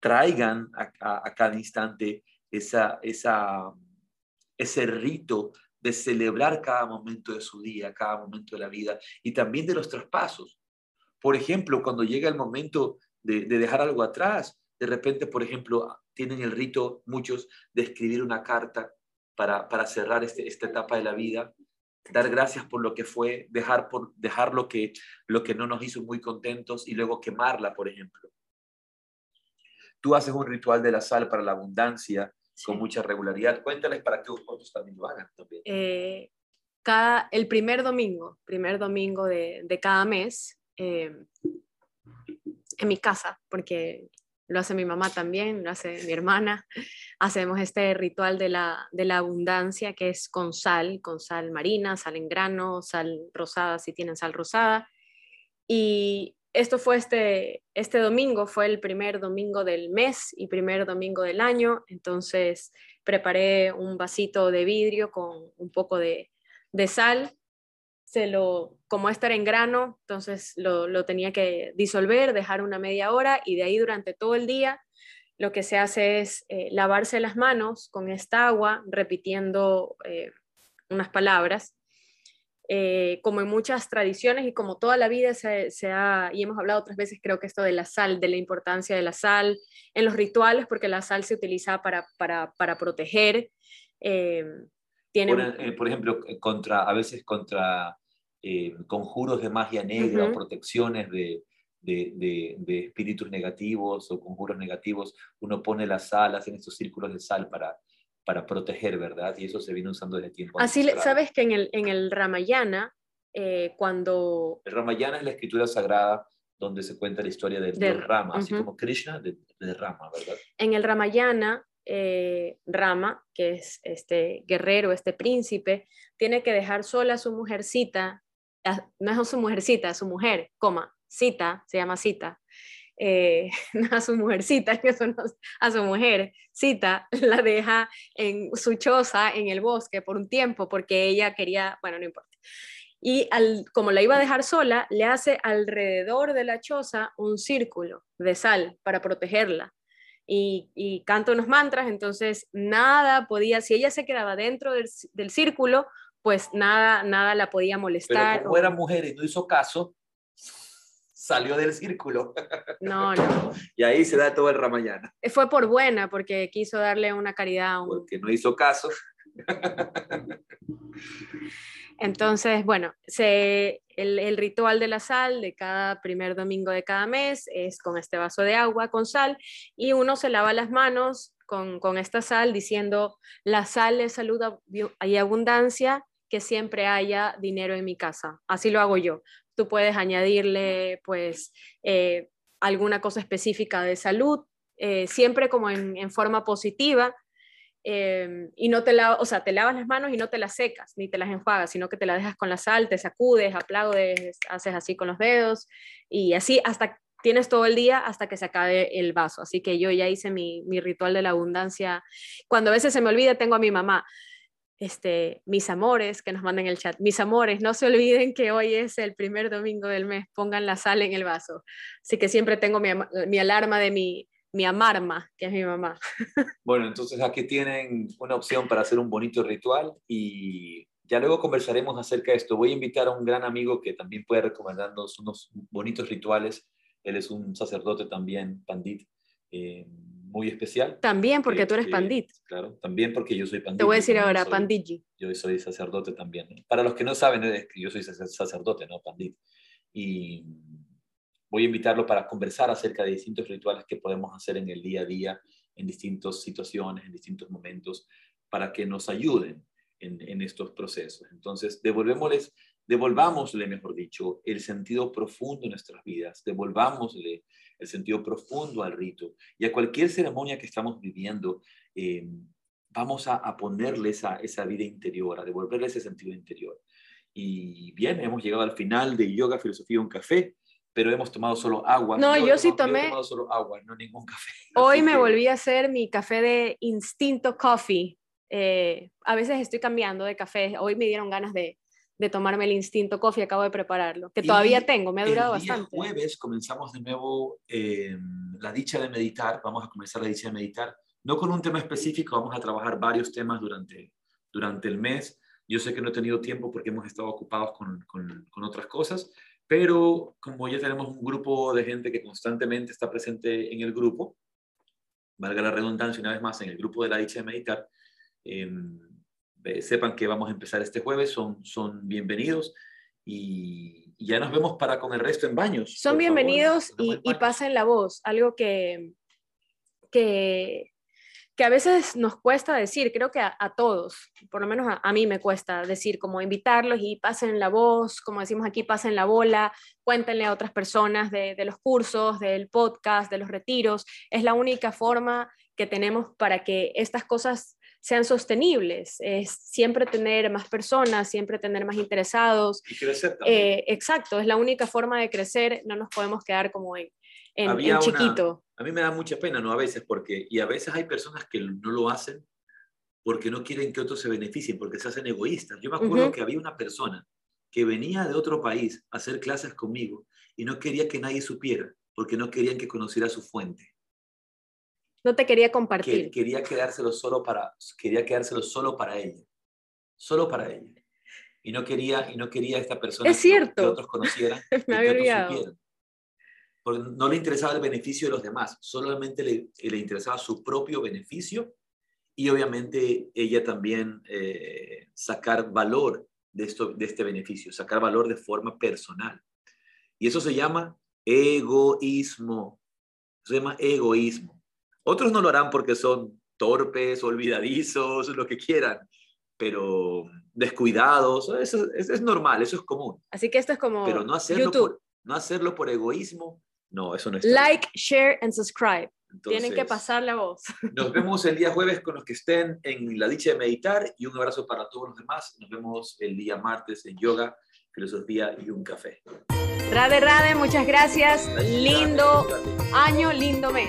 Traigan a, cada instante esa, esa, ese rito de celebrar cada momento de su día, cada momento de la vida y también de los traspasos. Por ejemplo, cuando llega el momento de, dejar algo atrás, de repente, por ejemplo, tienen el rito muchos de escribir una carta para, para cerrar este, esta etapa de la vida, dar gracias por lo que fue, dejar, por, dejar lo, que, lo que no nos hizo muy contentos y luego quemarla, por ejemplo. Tú haces un ritual de la sal para la abundancia con mucha regularidad. Cuéntales para que otros también lo hagan también. Eh, cada, el primer domingo, primer domingo de, de cada mes, Em, en mi casa, porque lo hace mi mamá también, lo hace mi hermana. Hacemos este ritual de la, de la abundancia que es con sal, con sal marina, sal en grano, sal rosada si tienen sal rosada. Y esto fue este, este domingo, fue el primer domingo del mes y primer domingo del año, entonces preparé un vasito de vidrio con un poco de, de sal se lo, como estar en grano, entonces lo, tenía que disolver, dejar una media hora y de ahí durante todo el día lo que se hace es eh, lavarse las manos con esta agua, repitiendo eh, unas palabras. Eh, como en muchas tradiciones y como toda la vida se, ha, y hemos hablado otras veces, creo que esto de la sal, de la importancia de la sal en los rituales, porque la sal se utiliza para, para, para proteger, eh, por, ejemplo, eh, contra, a veces contra eh, conjuros de magia negra o protecciones de, de, de, espíritus negativos o conjuros negativos, uno pone las salas en estos círculos de sal para, para proteger, ¿verdad? Y eso se viene usando desde tiempo. Así, sabes que en el, en el Ramayana, cuando... El Ramayana es la escritura sagrada donde se cuenta la historia del de, Rama, así como Krishna de, de, Rama, ¿verdad? En el Ramayana, eh, Rama, que es este guerrero, este príncipe, tiene que dejar sola a su mujercita, no es su mujercita, su mujer, coma, cita, se llama cita, eh, [laughs] a su mujercita, a su mujer, cita, [laughs] la deja en su choza en el bosque por un tiempo porque ella quería, bueno, no importa. Y al, como la iba a dejar sola, le hace alrededor de la choza un círculo de sal para protegerla y, y canta unos mantras, entonces nada podía, si ella se quedaba dentro del, del círculo, pues nada, nada la podía molestar. Pero como era mujer y no hizo caso, salió del círculo. No, no. [laughs] y ahí se da todo el ramayana. Fue por buena, porque quiso darle una caridad. Un... Porque no hizo caso. Entonces, bueno, el, ritual de la sal de cada primer domingo de cada mes es con este vaso de agua con sal y uno se lava las manos con, esta sal diciendo, la sal es salud y abundancia, que siempre haya dinero en mi casa. Así lo hago yo. Tú puedes añadirle, pues, eh, alguna cosa específica de salud, eh, siempre como en, forma positiva. Em, y no te lavas, o sea, te lavas las manos y no te las secas, ni te las enjuagas, sino que te las dejas con la sal, te sacudes, aplaudes, haces así con los dedos y así hasta tienes todo el día hasta que se acabe el vaso. Así que yo ya hice mi, mi ritual de la abundancia. Cuando a veces se me olvida, tengo a mi mamá, este, mis amores, que nos manden el chat, mis amores, no se olviden que hoy es el primer domingo del mes, pongan la sal en el vaso. Así que siempre tengo mi, mi alarma de mi, mi amarma, que es mi mamá. [laughs] Bueno, entonces aquí tienen una opción para hacer un bonito ritual y ya luego conversaremos acerca de esto. Voy a invitar a un gran amigo que también puede recomendarnos unos bonitos rituales. Él es un sacerdote también, pandit. Eh, muy especial. También porque tú eres pandit. Claro, también porque yo soy pandit. Te voy a decir ahora, panditji. Yo soy sacerdote también. Para los que no saben, es que yo soy sacerdote, no pandit. Y voy a invitarlo para conversar acerca de distintos rituales que podemos hacer en el día a día, en distintas situaciones, en distintos momentos, para que nos ayuden en, en estos procesos. Entonces, devolvémosles, devolvámosle, mejor dicho, el sentido profundo en nuestras vidas, devolvámosle el sentido profundo al rito y a cualquier ceremonia que estamos viviendo, eh, vamos a, ponerle esa, esa vida interior, a devolverle ese sentido interior. Y bien, hemos llegado al final de Yoga, Filosofía, un café, pero hemos tomado solo agua. No, yo, sí tomé. tomado solo agua, no ningún café. [laughs] Hoy me volví a hacer mi café de Instinto Coffee. Eh, a veces estoy cambiando de café. Hoy me dieron ganas de, de tomarme el instinto coffee, acabo de prepararlo, que todavía tengo, me ha durado el día bastante. jueves comenzamos de nuevo eh, la dicha de meditar, vamos a comenzar la dicha de meditar, no con un tema específico, vamos a trabajar varios temas durante, durante el mes. Yo sé que no he tenido tiempo porque hemos estado ocupados con, con, con otras cosas, pero como ya tenemos un grupo de gente que constantemente está presente en el grupo, valga la redundancia una vez más, en el grupo de la dicha de meditar, eh, sepan que vamos a empezar este jueves, son, son bienvenidos y, ya nos vemos para con el resto en baños. Son bienvenidos y, y pasen la voz, algo que, que, que, a veces nos cuesta decir, creo que a, todos, por lo menos a, mí me cuesta decir, como invitarlos y pasen la voz, como decimos aquí, pasen la bola, cuéntenle a otras personas de, de los cursos, del podcast, de los retiros. Es la única forma que tenemos para que estas cosas sean sostenibles, es siempre tener más personas, siempre tener más interesados. Y crecer también. Eh, exacto, es la única forma de crecer, no nos podemos quedar como en, en, chiquito. a mí me da mucha pena, ¿no? A veces, porque, y a veces hay personas que no lo hacen porque no quieren que otros se beneficien, porque se hacen egoístas. Yo me acuerdo que había una persona que venía de otro país a hacer clases conmigo y no quería que nadie supiera, porque no querían que conociera su fuente. No te quería compartir. quería quedárselo solo para, quería quedárselo solo para ella. Solo para ella. Y no quería, y no quería esta persona es cierto. Que, otros conocieran. [laughs] Me había olvidado. Porque no le interesaba el beneficio de los demás, solamente le, le interesaba su propio beneficio y obviamente ella también eh, sacar valor de, esto, de este beneficio, sacar valor de forma personal. Y eso se llama egoísmo. Se llama egoísmo. Otros no lo harán porque son torpes, olvidadizos, lo que quieran, pero descuidados, eso, es normal, eso es común. Así que esto es como Pero no hacerlo, Por, no hacerlo por egoísmo, no, eso no es. Like, share and subscribe. Tienen que pasar la voz. Nos vemos el día jueves con los que estén en la dicha de meditar y un abrazo para todos los demás. Nos vemos el día martes en yoga, filosofía y un café. Rade, Rade, muchas gracias. Lindo año, lindo mes.